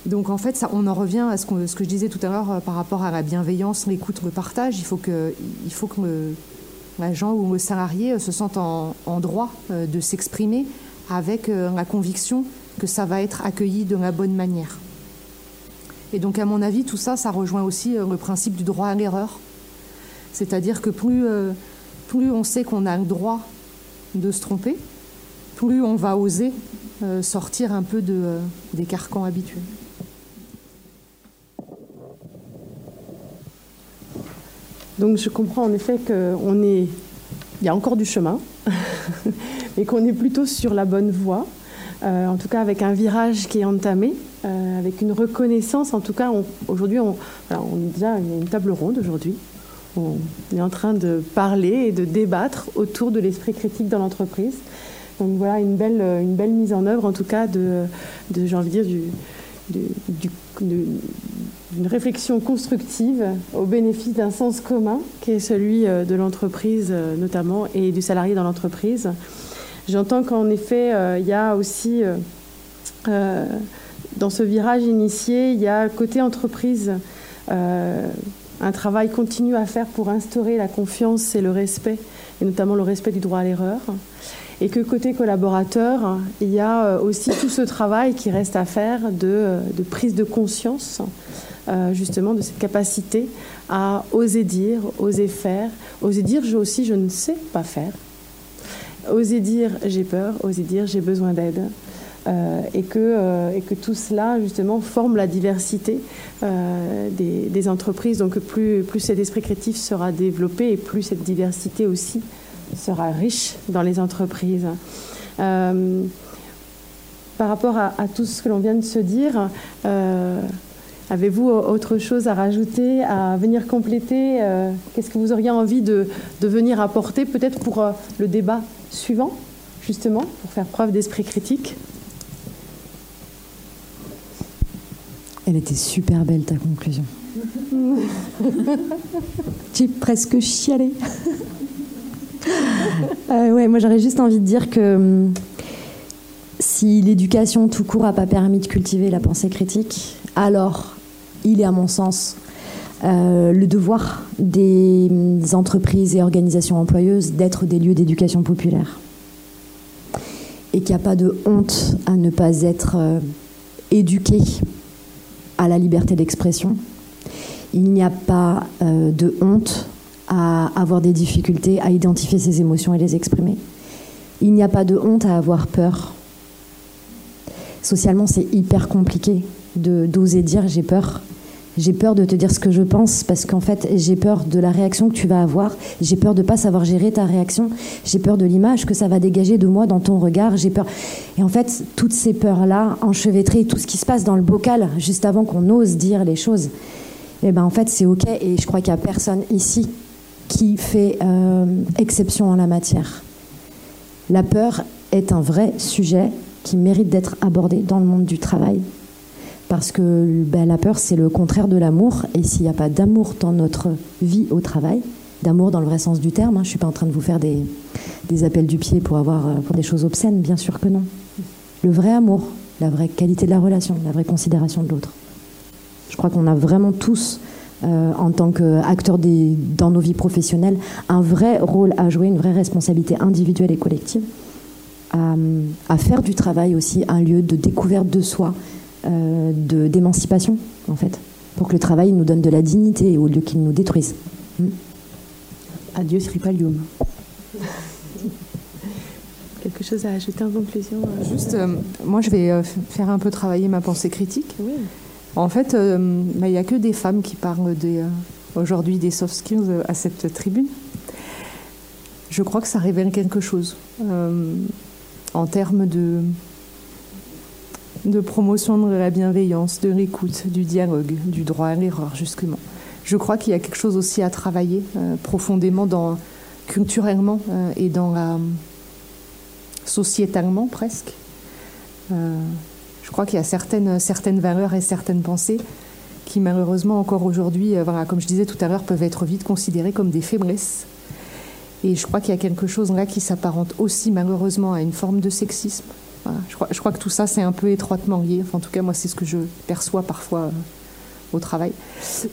Donc en fait, ça, on en revient à ce, que je disais tout à l'heure euh, par rapport à la bienveillance, l'écoute, le partage. Il faut que, il faut que l'agent ou le salarié se sente en, en droit de s'exprimer avec la conviction que ça va être accueilli de la bonne manière. Et donc, à mon avis, tout ça, ça rejoint aussi euh, le principe du droit à l'erreur. C'est-à-dire que plus, euh, plus on sait qu'on a le droit de se tromper, plus on va oser euh, sortir un peu de, des carcans habituels. Donc je comprends en effet qu'on est, il y a encore du chemin, mais qu'on est plutôt sur la bonne voie, en tout cas avec un virage qui est entamé, euh, avec une reconnaissance. En tout cas, aujourd'hui, on, est déjà une table ronde aujourd'hui. On est en train de parler et de débattre autour de l'esprit critique dans l'entreprise. Donc voilà une belle, une belle mise en œuvre, en tout cas, de, j'ai envie de dire, du, d'une réflexion constructive au bénéfice d'un sens commun qui est celui euh, de l'entreprise euh, notamment et du salarié dans l'entreprise. J'entends qu'en effet, il y a aussi dans ce virage initié, il y a côté entreprise, euh, un travail continu à faire pour instaurer la confiance et le respect, et notamment le respect du droit à l'erreur. Et que côté collaborateur, il y a euh, aussi tout ce travail qui reste à faire de, euh, prise de conscience, euh, justement, de cette capacité à oser dire, oser faire, oser dire je aussi je ne sais pas faire, oser dire j'ai peur, oser dire j'ai besoin d'aide. Euh, et, que, euh, et que tout cela, justement, forme la diversité euh, des, entreprises. Donc, plus, cet esprit créatif sera développé et plus cette diversité aussi sera riche dans les entreprises. par rapport à, tout ce que l'on vient de se dire, Avez-vous autre chose à rajouter, à venir compléter Qu'est-ce que vous auriez envie de venir apporter peut-être pour le débat suivant, justement, pour faire preuve d'esprit critique? Elle était super belle ta conclusion. J'ai presque chialé. euh, ouais, moi j'aurais juste envie de dire que hum, si l'éducation tout court n'a pas permis de cultiver la pensée critique, alors il est à mon sens euh, le devoir des hum, entreprises et organisations employeuses d'être des lieux d'éducation populaire. Et qu'il n'y a pas de honte à ne pas être euh, éduqué à la liberté d'expression. Il n'y a pas euh, de honte à avoir des difficultés à identifier ses émotions et les exprimer. Il n'y a pas de honte à avoir peur. Socialement, c'est hyper compliqué d'oser dire j'ai peur j'ai peur de te dire ce que je pense parce qu'en fait, j'ai peur de la réaction que tu vas avoir. J'ai peur de pas savoir gérer ta réaction. J'ai peur de l'image que ça va dégager de moi dans ton regard. J'ai peur. Et en fait, toutes ces peurs-là, enchevêtrées, tout ce qui se passe dans le bocal juste avant qu'on ose dire les choses, eh ben en fait, c'est ok. Et je crois qu'il y a personne ici qui fait euh, exception en la matière. La peur est un vrai sujet qui mérite d'être abordé dans le monde du travail parce que ben, la peur, c'est le contraire de l'amour. Et s'il n'y a pas d'amour dans notre vie au travail, d'amour dans le vrai sens du terme, hein, je ne suis pas en train de vous faire des, appels du pied pour, avoir, euh, pour des choses obscènes, bien sûr que non. Le vrai amour, la vraie qualité de la relation, la vraie considération de l'autre. Je crois qu'on a vraiment tous, euh, en tant qu'acteurs dans nos vies professionnelles, un vrai rôle à jouer, une vraie responsabilité individuelle et collective, à faire du travail aussi un lieu de découverte de soi, euh, d'émancipation, en fait, pour que le travail nous donne de la dignité au lieu qu'il nous détruise. Hmm. Adieu Sripalium. Quelque chose à ajouter en conclusion euh Juste, euh, moi je vais faire un peu travailler ma pensée critique. En fait, il n'y a que des femmes qui parlent aujourd'hui des soft skills à cette tribune. Je crois que ça révèle quelque chose en termes de, de promotion de la bienveillance, de l'écoute, du dialogue, du droit à l'erreur, justement. Je crois qu'il y a quelque chose aussi à travailler euh, profondément culturellement euh, et dans la, sociétalement presque. Euh, je crois qu'il y a certaines, certaines valeurs et certaines pensées qui malheureusement encore aujourd'hui, voilà, comme je disais tout à l'heure, peuvent être vite considérées comme des faiblesses. Et je crois qu'il y a quelque chose là qui s'apparente aussi malheureusement à une forme de sexisme, je, crois, que tout ça, c'est un peu étroitement lié. en tout cas, moi, c'est ce que je perçois parfois euh, au travail.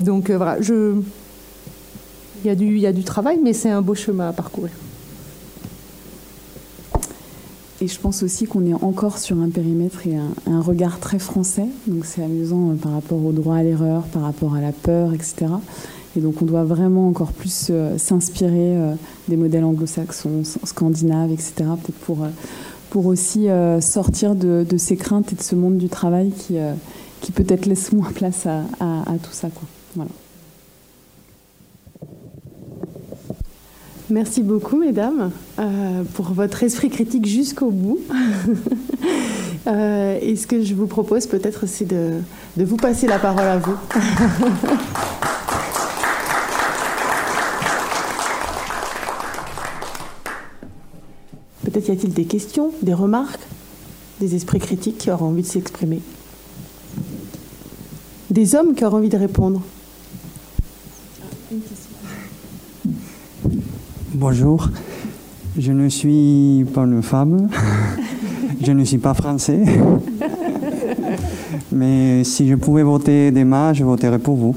Donc, euh, voilà, je... il, y a du, il y a du travail, mais c'est un beau chemin à parcourir. Et je pense aussi qu'on est encore sur un périmètre et un, regard très français. Donc c'est amusant euh, par rapport au droit à l'erreur, par rapport à la peur, etc. Et donc on doit vraiment encore plus s'inspirer des modèles anglo-saxons, scandinaves, etc. Peut-être pour pour aussi euh, sortir de, ces craintes et de ce monde du travail qui, euh, peut-être laisse moins place à, tout ça. Voilà. Merci beaucoup, mesdames, euh, pour votre esprit critique jusqu'au bout. et ce que je vous propose peut-être, c'est de vous passer la parole à vous. Peut-être y a-t-il des questions, des remarques, des esprits critiques qui auront envie de s'exprimer? Des hommes qui auront envie de répondre? Bonjour, je ne suis pas une femme, je ne suis pas français, mais si je pouvais voter des mains, je voterais pour vous.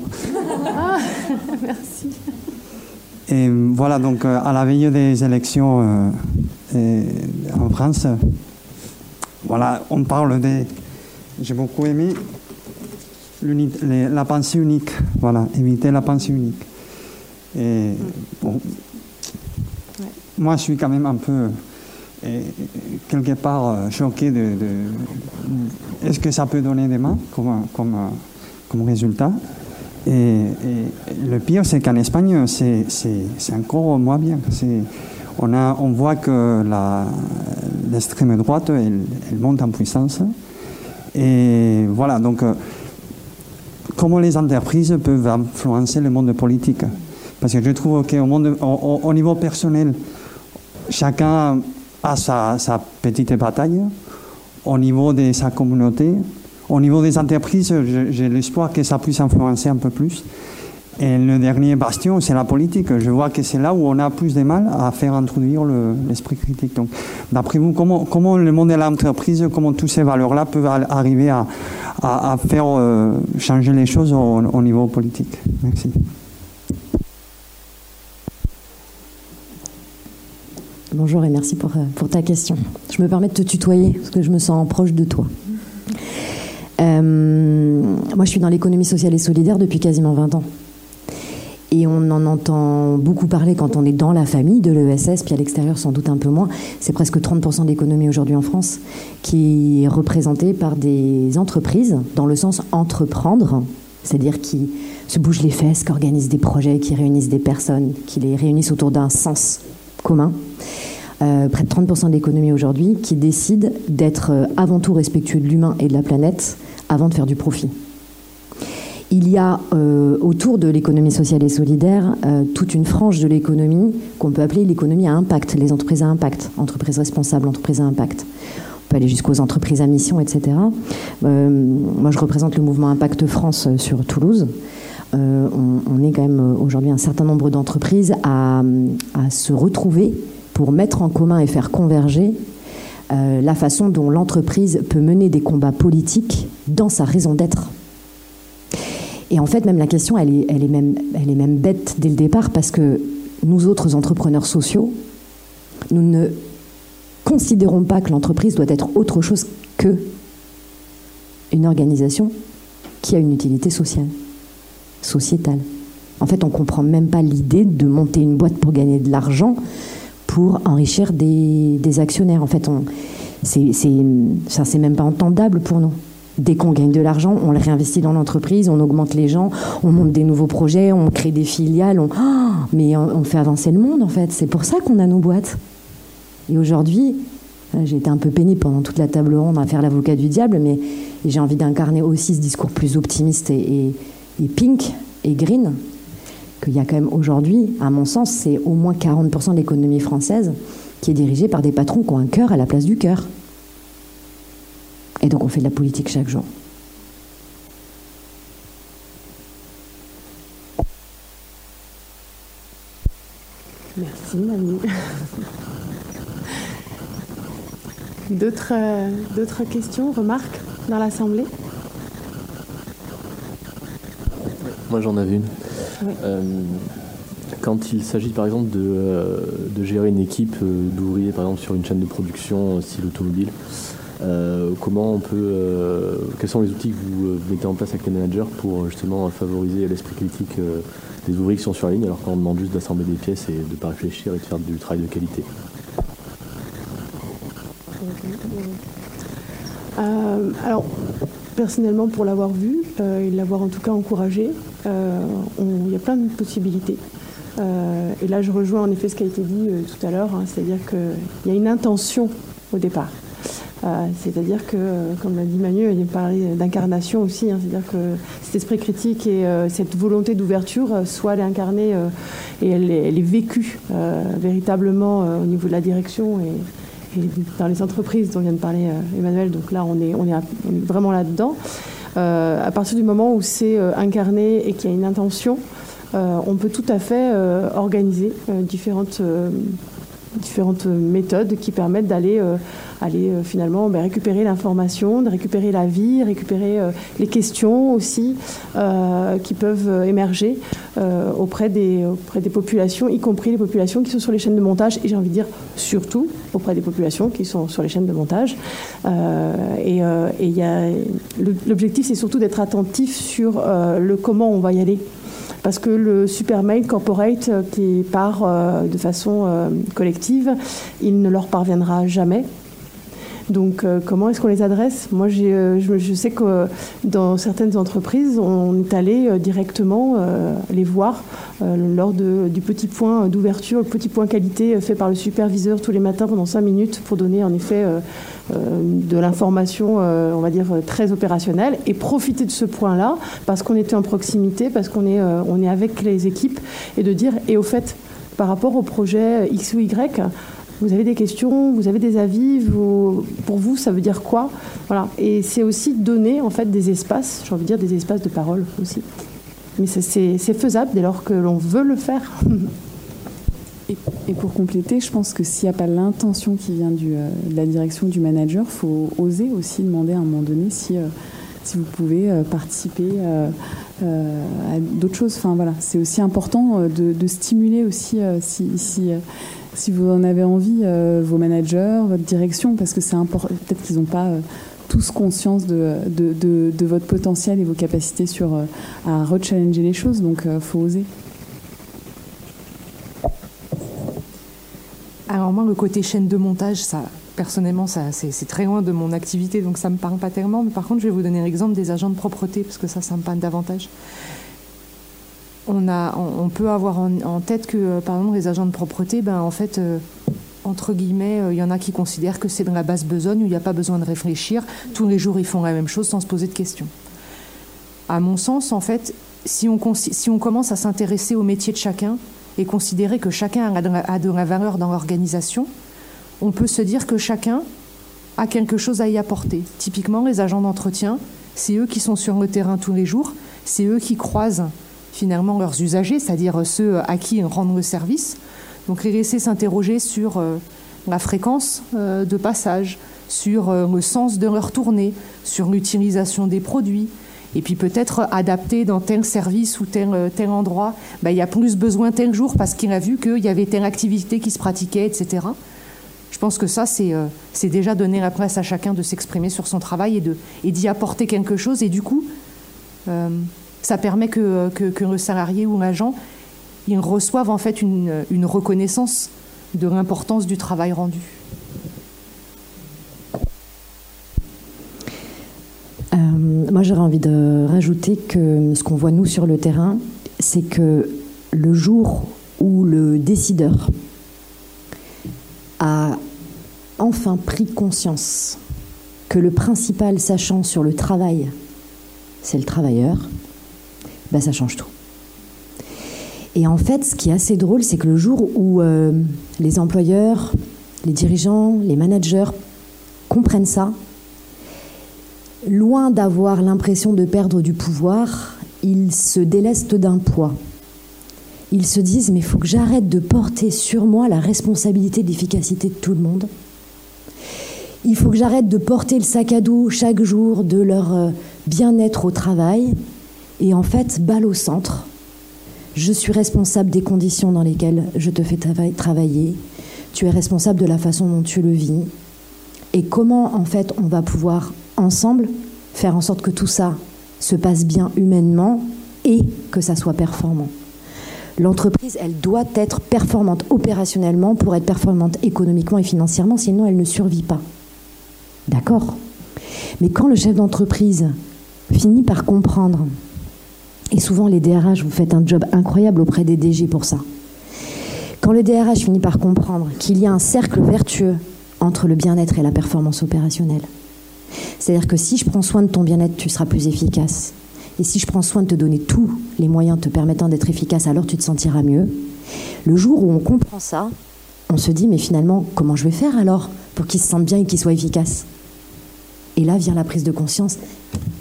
Ah, Et voilà, donc à la veille des élections en France, voilà, on parle des. J'ai beaucoup aimé la pensée unique. Voilà, éviter la pensée unique. Et bon, moi, je suis quand même un peu, quelque part, choqué de. Est-ce que ça peut donner des mains comme, comme, comme résultat? Et, le pire, c'est qu'en Espagne, c'est encore moins bien. On, a, on voit que l'extrême droite, elle, monte en puissance. Et voilà, donc, euh, comment les entreprises peuvent influencer le monde politique? Parce que je trouve qu'au au, au, niveau personnel, chacun a sa petite bataille. Au niveau de sa communauté, au niveau des entreprises, j'ai l'espoir que ça puisse influencer un peu plus. Et le dernier bastion, c'est la politique. Je vois que c'est là où on a plus de mal à faire introduire l'esprit critique. Donc, d'après vous, comment, comment le monde de l'entreprise, comment toutes ces valeurs-là peuvent arriver à, faire euh, changer les choses au, niveau politique? Merci. Bonjour et merci pour, euh, pour ta question. Je me permets de te tutoyer parce que je me sens proche de toi. Euh, moi, je suis dans l'économie sociale et solidaire depuis quasiment 20 ans. Et on en entend beaucoup parler quand on est dans la famille de l'ESS, puis à l'extérieur sans doute un peu moins. C'est presque 30% de l'économie aujourd'hui en France qui est représentée par des entreprises, dans le sens entreprendre, c'est-à-dire qui se bougent les fesses, qui organisent des projets, qui réunissent des personnes, qui les réunissent autour d'un sens commun. Euh, près de 30% de l'économie aujourd'hui qui décident d'être euh, avant tout respectueux de l'humain et de la planète avant de faire du profit. Il y a euh, autour de l'économie sociale et solidaire euh, toute une frange de l'économie qu'on peut appeler l'économie à impact, les entreprises à impact, entreprises responsables, entreprises à impact. On peut aller jusqu'aux entreprises à mission, etc. Euh, moi, je représente le mouvement Impact France sur Toulouse. On, est quand même aujourd'hui un certain nombre d'entreprises à, à, se retrouver pour mettre en commun et faire converger la façon dont l'entreprise peut mener des combats politiques dans sa raison d'être. Et en fait, même la question, elle est, elle est, même, elle est même bête dès le départ parce que nous autres entrepreneurs sociaux, nous ne considérons pas que l'entreprise doit être autre chose que une organisation qui a une utilité sociale, sociétale. En fait, on ne comprend même pas l'idée de monter une boîte pour gagner de l'argent pour enrichir des, des actionnaires. En fait, c'est, ça, c'est même pas entendable pour nous. Dès qu'on gagne de l'argent, on le réinvestit dans l'entreprise, on augmente les gens, on monte des nouveaux projets, on crée des filiales. Oh, mais on fait avancer le monde en fait. C'est pour ça qu'on a nos boîtes. Et aujourd'hui, euh, j'ai été un peu pénible pendant toute la table ronde à faire l'avocat du diable, mais j'ai envie d'incarner aussi ce discours plus optimiste et pink et green qu'il y a quand même aujourd'hui, à mon sens, c'est au moins 40% de l'économie française qui est dirigée par des patrons qui ont un cœur à la place du cœur. Et donc on fait de la politique chaque jour. Merci Mamie. D'autres, euh, d'autres questions, remarques dans l'Assemblée? Moi j'en avais une. Euh, quand il s'agit par exemple de, euh, de gérer une équipe d'ouvriers par exemple sur une chaîne de production style automobile, euh, comment on peut, euh, quels sont les outils que vous, euh, mettez en place avec les managers pour justement favoriser l'esprit critique des ouvriers qui sont sur la ligne, alors qu'on demande juste d'assembler des pièces et de ne pas réfléchir et de faire du travail de qualité? Alors, personnellement, pour l'avoir vu et l'avoir en tout cas encouragé, il y a plein de possibilités. et là, je rejoins en effet ce qui a été dit tout à l'heure, hein, c'est-à-dire qu'il y a une intention au départ. Euh, c'est-à-dire que, comme l'a dit Manu, il parlé d'incarnation aussi, hein. c'est-à-dire que cet esprit critique et euh, cette volonté d'ouverture, euh, soit elle est incarnée et elle est, vécue véritablement au niveau de la direction et, dans les entreprises dont vient de parler Emmanuel. Donc là, on est, on est, vraiment là-dedans. à partir du moment où c'est incarné et qu'il y a une intention, on peut tout à fait organiser différentes différentes méthodes qui permettent d'aller aller finalement ben, récupérer l'information, de récupérer la vie, récupérer les questions aussi qui peuvent émerger auprès, des, auprès des populations, y compris les populations qui sont sur les chaînes de montage, et j'ai envie de dire surtout auprès des populations qui sont sur les chaînes de montage. et, l'objectif, c'est surtout d'être attentif sur le comment on va y aller parce que le super mail corporate euh, qui part euh, de façon euh, collective, il ne leur parviendra jamais. Donc, comment est-ce qu'on les adresse? Moi, je, sais que dans certaines entreprises, on est allé directement les voir lors du petit point d'ouverture, le petit point qualité fait par le superviseur tous les matins pendant cinq minutes pour donner en effet euh, de l'information, euh, on va dire, très opérationnelle, et profiter de ce point-là, parce qu'on était en proximité, parce qu'on est, euh, on est avec les équipes, et de dire, et au fait, par rapport au projet X ou Y, vous avez des questions, vous avez des avis, pour vous, ça veut dire quoi? Voilà. Et c'est aussi donner en fait des espaces, j'ai envie de dire des espaces de parole aussi. Mais c'est faisable dès lors que l'on veut le faire. Et, pour compléter, je pense que s'il n'y a pas l'intention qui vient euh, de la direction du manager, il faut oser aussi demander à un moment donné si, euh, vous pouvez euh, participer à d'autres choses. Enfin voilà, c'est aussi important de, stimuler aussi si, si, si, vous en avez envie vos managers, votre direction, parce que c'est important. Peut-être qu'ils n'ont pas tous conscience de, de, votre potentiel et vos capacités sur, à rechallenger les choses, donc il faut oser. Alors moi, le côté chaîne de montage, ça, personnellement, ça, c'est, très loin de mon activité, donc ça me parle pas tellement. Mais par contre, je vais vous donner l'exemple des agents de propreté, parce que ça, ça me parle davantage. On, peut avoir en, tête que, euh, par exemple, les agents de propreté, ben, en fait, euh, entre guillemets, euh, il y en a qui considèrent que c'est dans la basse besogne, où il n'y a pas besoin de réfléchir. Tous les jours, ils font la même chose sans se poser de questions. À mon sens, en fait, si on commence à s'intéresser au métier de chacun, et considérer que chacun a de la valeur dans l'organisation, on peut se dire que chacun a quelque chose à y apporter. Typiquement, les agents d'entretien, c'est eux qui sont sur le terrain tous les jours, c'est eux qui croisent finalement leurs usagers, c'est-à-dire ceux à qui ils rendent le service. Donc les laisser s'interroger sur euh, la fréquence euh, de passage, sur euh, le sens de leur tournée, sur l'utilisation des produits, et puis peut-être adapter dans tel service ou tel, endroit, ben, il y a plus besoin tel jour parce qu'il a vu qu'il y avait telle activité qui se pratiquait, etc. Je pense que ça, c'est euh, déjà donner la place à chacun de s'exprimer sur son travail et d'y et apporter quelque chose. Et du coup, ça permet que, le salarié ou l'agent, il reçoive en fait une, une reconnaissance de l'importance du travail rendu. Euh, moi, j'aurais envie de rajouter que ce qu'on voit nous sur le terrain, c'est que le jour où le décideur a enfin pris conscience que le principal sachant sur le travail, c'est le travailleur, ben ça change tout. Et en fait, ce qui est assez drôle, c'est que le jour où euh, les employeurs, les dirigeants, les managers comprennent ça, loin d'avoir l'impression de perdre du pouvoir, ils se délestent d'un poids. Ils se disent mais il faut que j'arrête de porter sur moi la responsabilité d'efficacité de tout le monde. Il faut que j'arrête de porter le sac à dos chaque jour de leur euh, bien-être au travail. Et en fait, balle au centre. Je suis responsable des conditions dans lesquelles je te fais travailler. Tu es responsable de la façon dont tu le vis. Et comment en fait on va pouvoir ensemble, faire en sorte que tout ça se passe bien humainement et que ça soit performant. L'entreprise, elle doit être performante opérationnellement pour être performante économiquement et financièrement, sinon elle ne survit pas. D'accord? Mais quand le chef d'entreprise finit par comprendre, et souvent les DRH, vous faites un job incroyable auprès des DG pour ça, quand le DRH finit par comprendre qu'il y a un cercle vertueux entre le bien-être et la performance opérationnelle, c'est-à-dire que si je prends soin de ton bien-être, tu seras plus efficace. Et si je prends soin de te donner tous les moyens te permettant d'être efficace, alors tu te sentiras mieux. Le jour où on comprend ça, on se dit, mais finalement, comment je vais faire alors pour qu'il se sente bien et qu'il soit efficace? Et là vient la prise de conscience,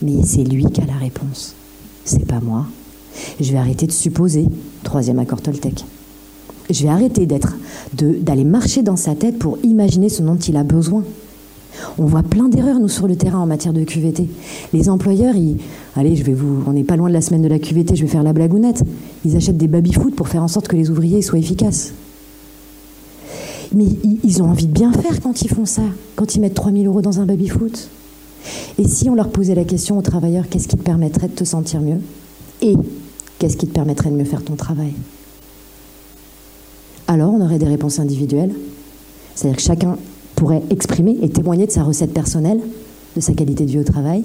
mais c'est lui qui a la réponse, c'est pas moi. Je vais arrêter de supposer, troisième accord Toltec. Je vais arrêter d'aller marcher dans sa tête pour imaginer ce dont il a besoin. On voit plein d'erreurs, nous, sur le terrain en matière de QVT. Les employeurs, ils, allez, je vais vous, on n'est pas loin de la semaine de la QVT, je vais faire la blagounette. Ils achètent des baby-foot pour faire en sorte que les ouvriers soient efficaces. Mais ils ont envie de bien faire quand ils font ça, quand ils mettent 3000 euros dans un baby-foot. Et si on leur posait la question aux travailleurs, qu'est-ce qui te permettrait de te sentir mieux? Et qu'est-ce qui te permettrait de mieux faire ton travail? Alors on aurait des réponses individuelles. C'est-à-dire que chacun pourrait exprimer et témoigner de sa recette personnelle, de sa qualité de vie au travail.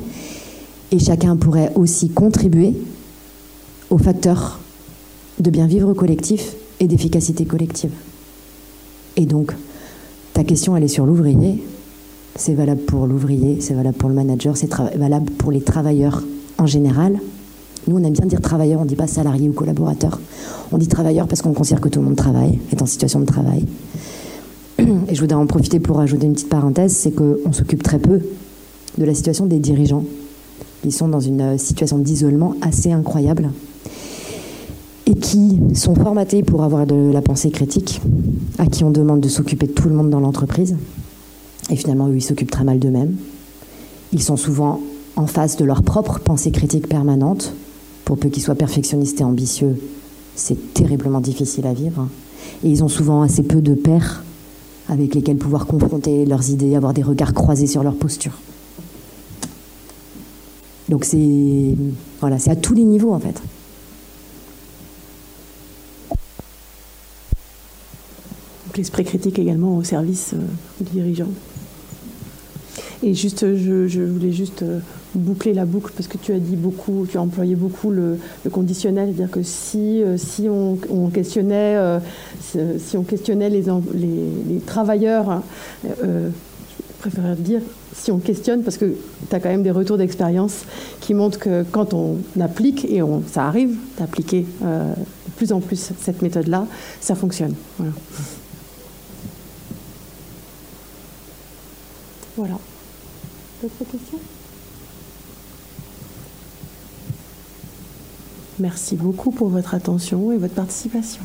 Et chacun pourrait aussi contribuer aux facteurs de bien vivre collectif et d'efficacité collective. Et donc, ta question, elle est sur l'ouvrier. C'est valable pour l'ouvrier, c'est valable pour le manager, c'est valable pour les travailleurs en général. Nous, on aime bien dire travailleur, on ne dit pas salarié ou collaborateur. On dit travailleur parce qu'on considère que tout le monde travaille, est en situation de travail. Et je voudrais en profiter pour ajouter une petite parenthèse, c'est qu'on s'occupe très peu de la situation des dirigeants. Ils sont dans une situation d'isolement assez incroyable et qui sont formatés pour avoir de la pensée critique, à qui on demande de s'occuper de tout le monde dans l'entreprise. Et finalement, eux, ils s'occupent très mal d'eux-mêmes. Ils sont souvent en face de leur propre pensée critique permanente. Pour peu qu'ils soient perfectionnistes et ambitieux, c'est terriblement difficile à vivre. Et ils ont souvent assez peu de pairs avec lesquels pouvoir confronter leurs idées, avoir des regards croisés sur leur posture. Donc c'est voilà, à tous les niveaux en fait. L'esprit critique également au service euh, du dirigeant. Et juste, je, voulais juste euh, boucler la boucle parce que tu as dit beaucoup, tu as employé beaucoup le, conditionnel, c'est-à-dire que si, euh, si on, questionnait, euh, si on questionnait les, les, travailleurs, hein, je préférerais dire si on questionne, parce que tu as quand même des retours d'expérience qui montrent que quand on applique, et on, ça arrive d'appliquer de plus en plus cette méthode-là, ça fonctionne. Voilà. voilà. D'autres questions? Merci beaucoup pour votre attention et votre participation.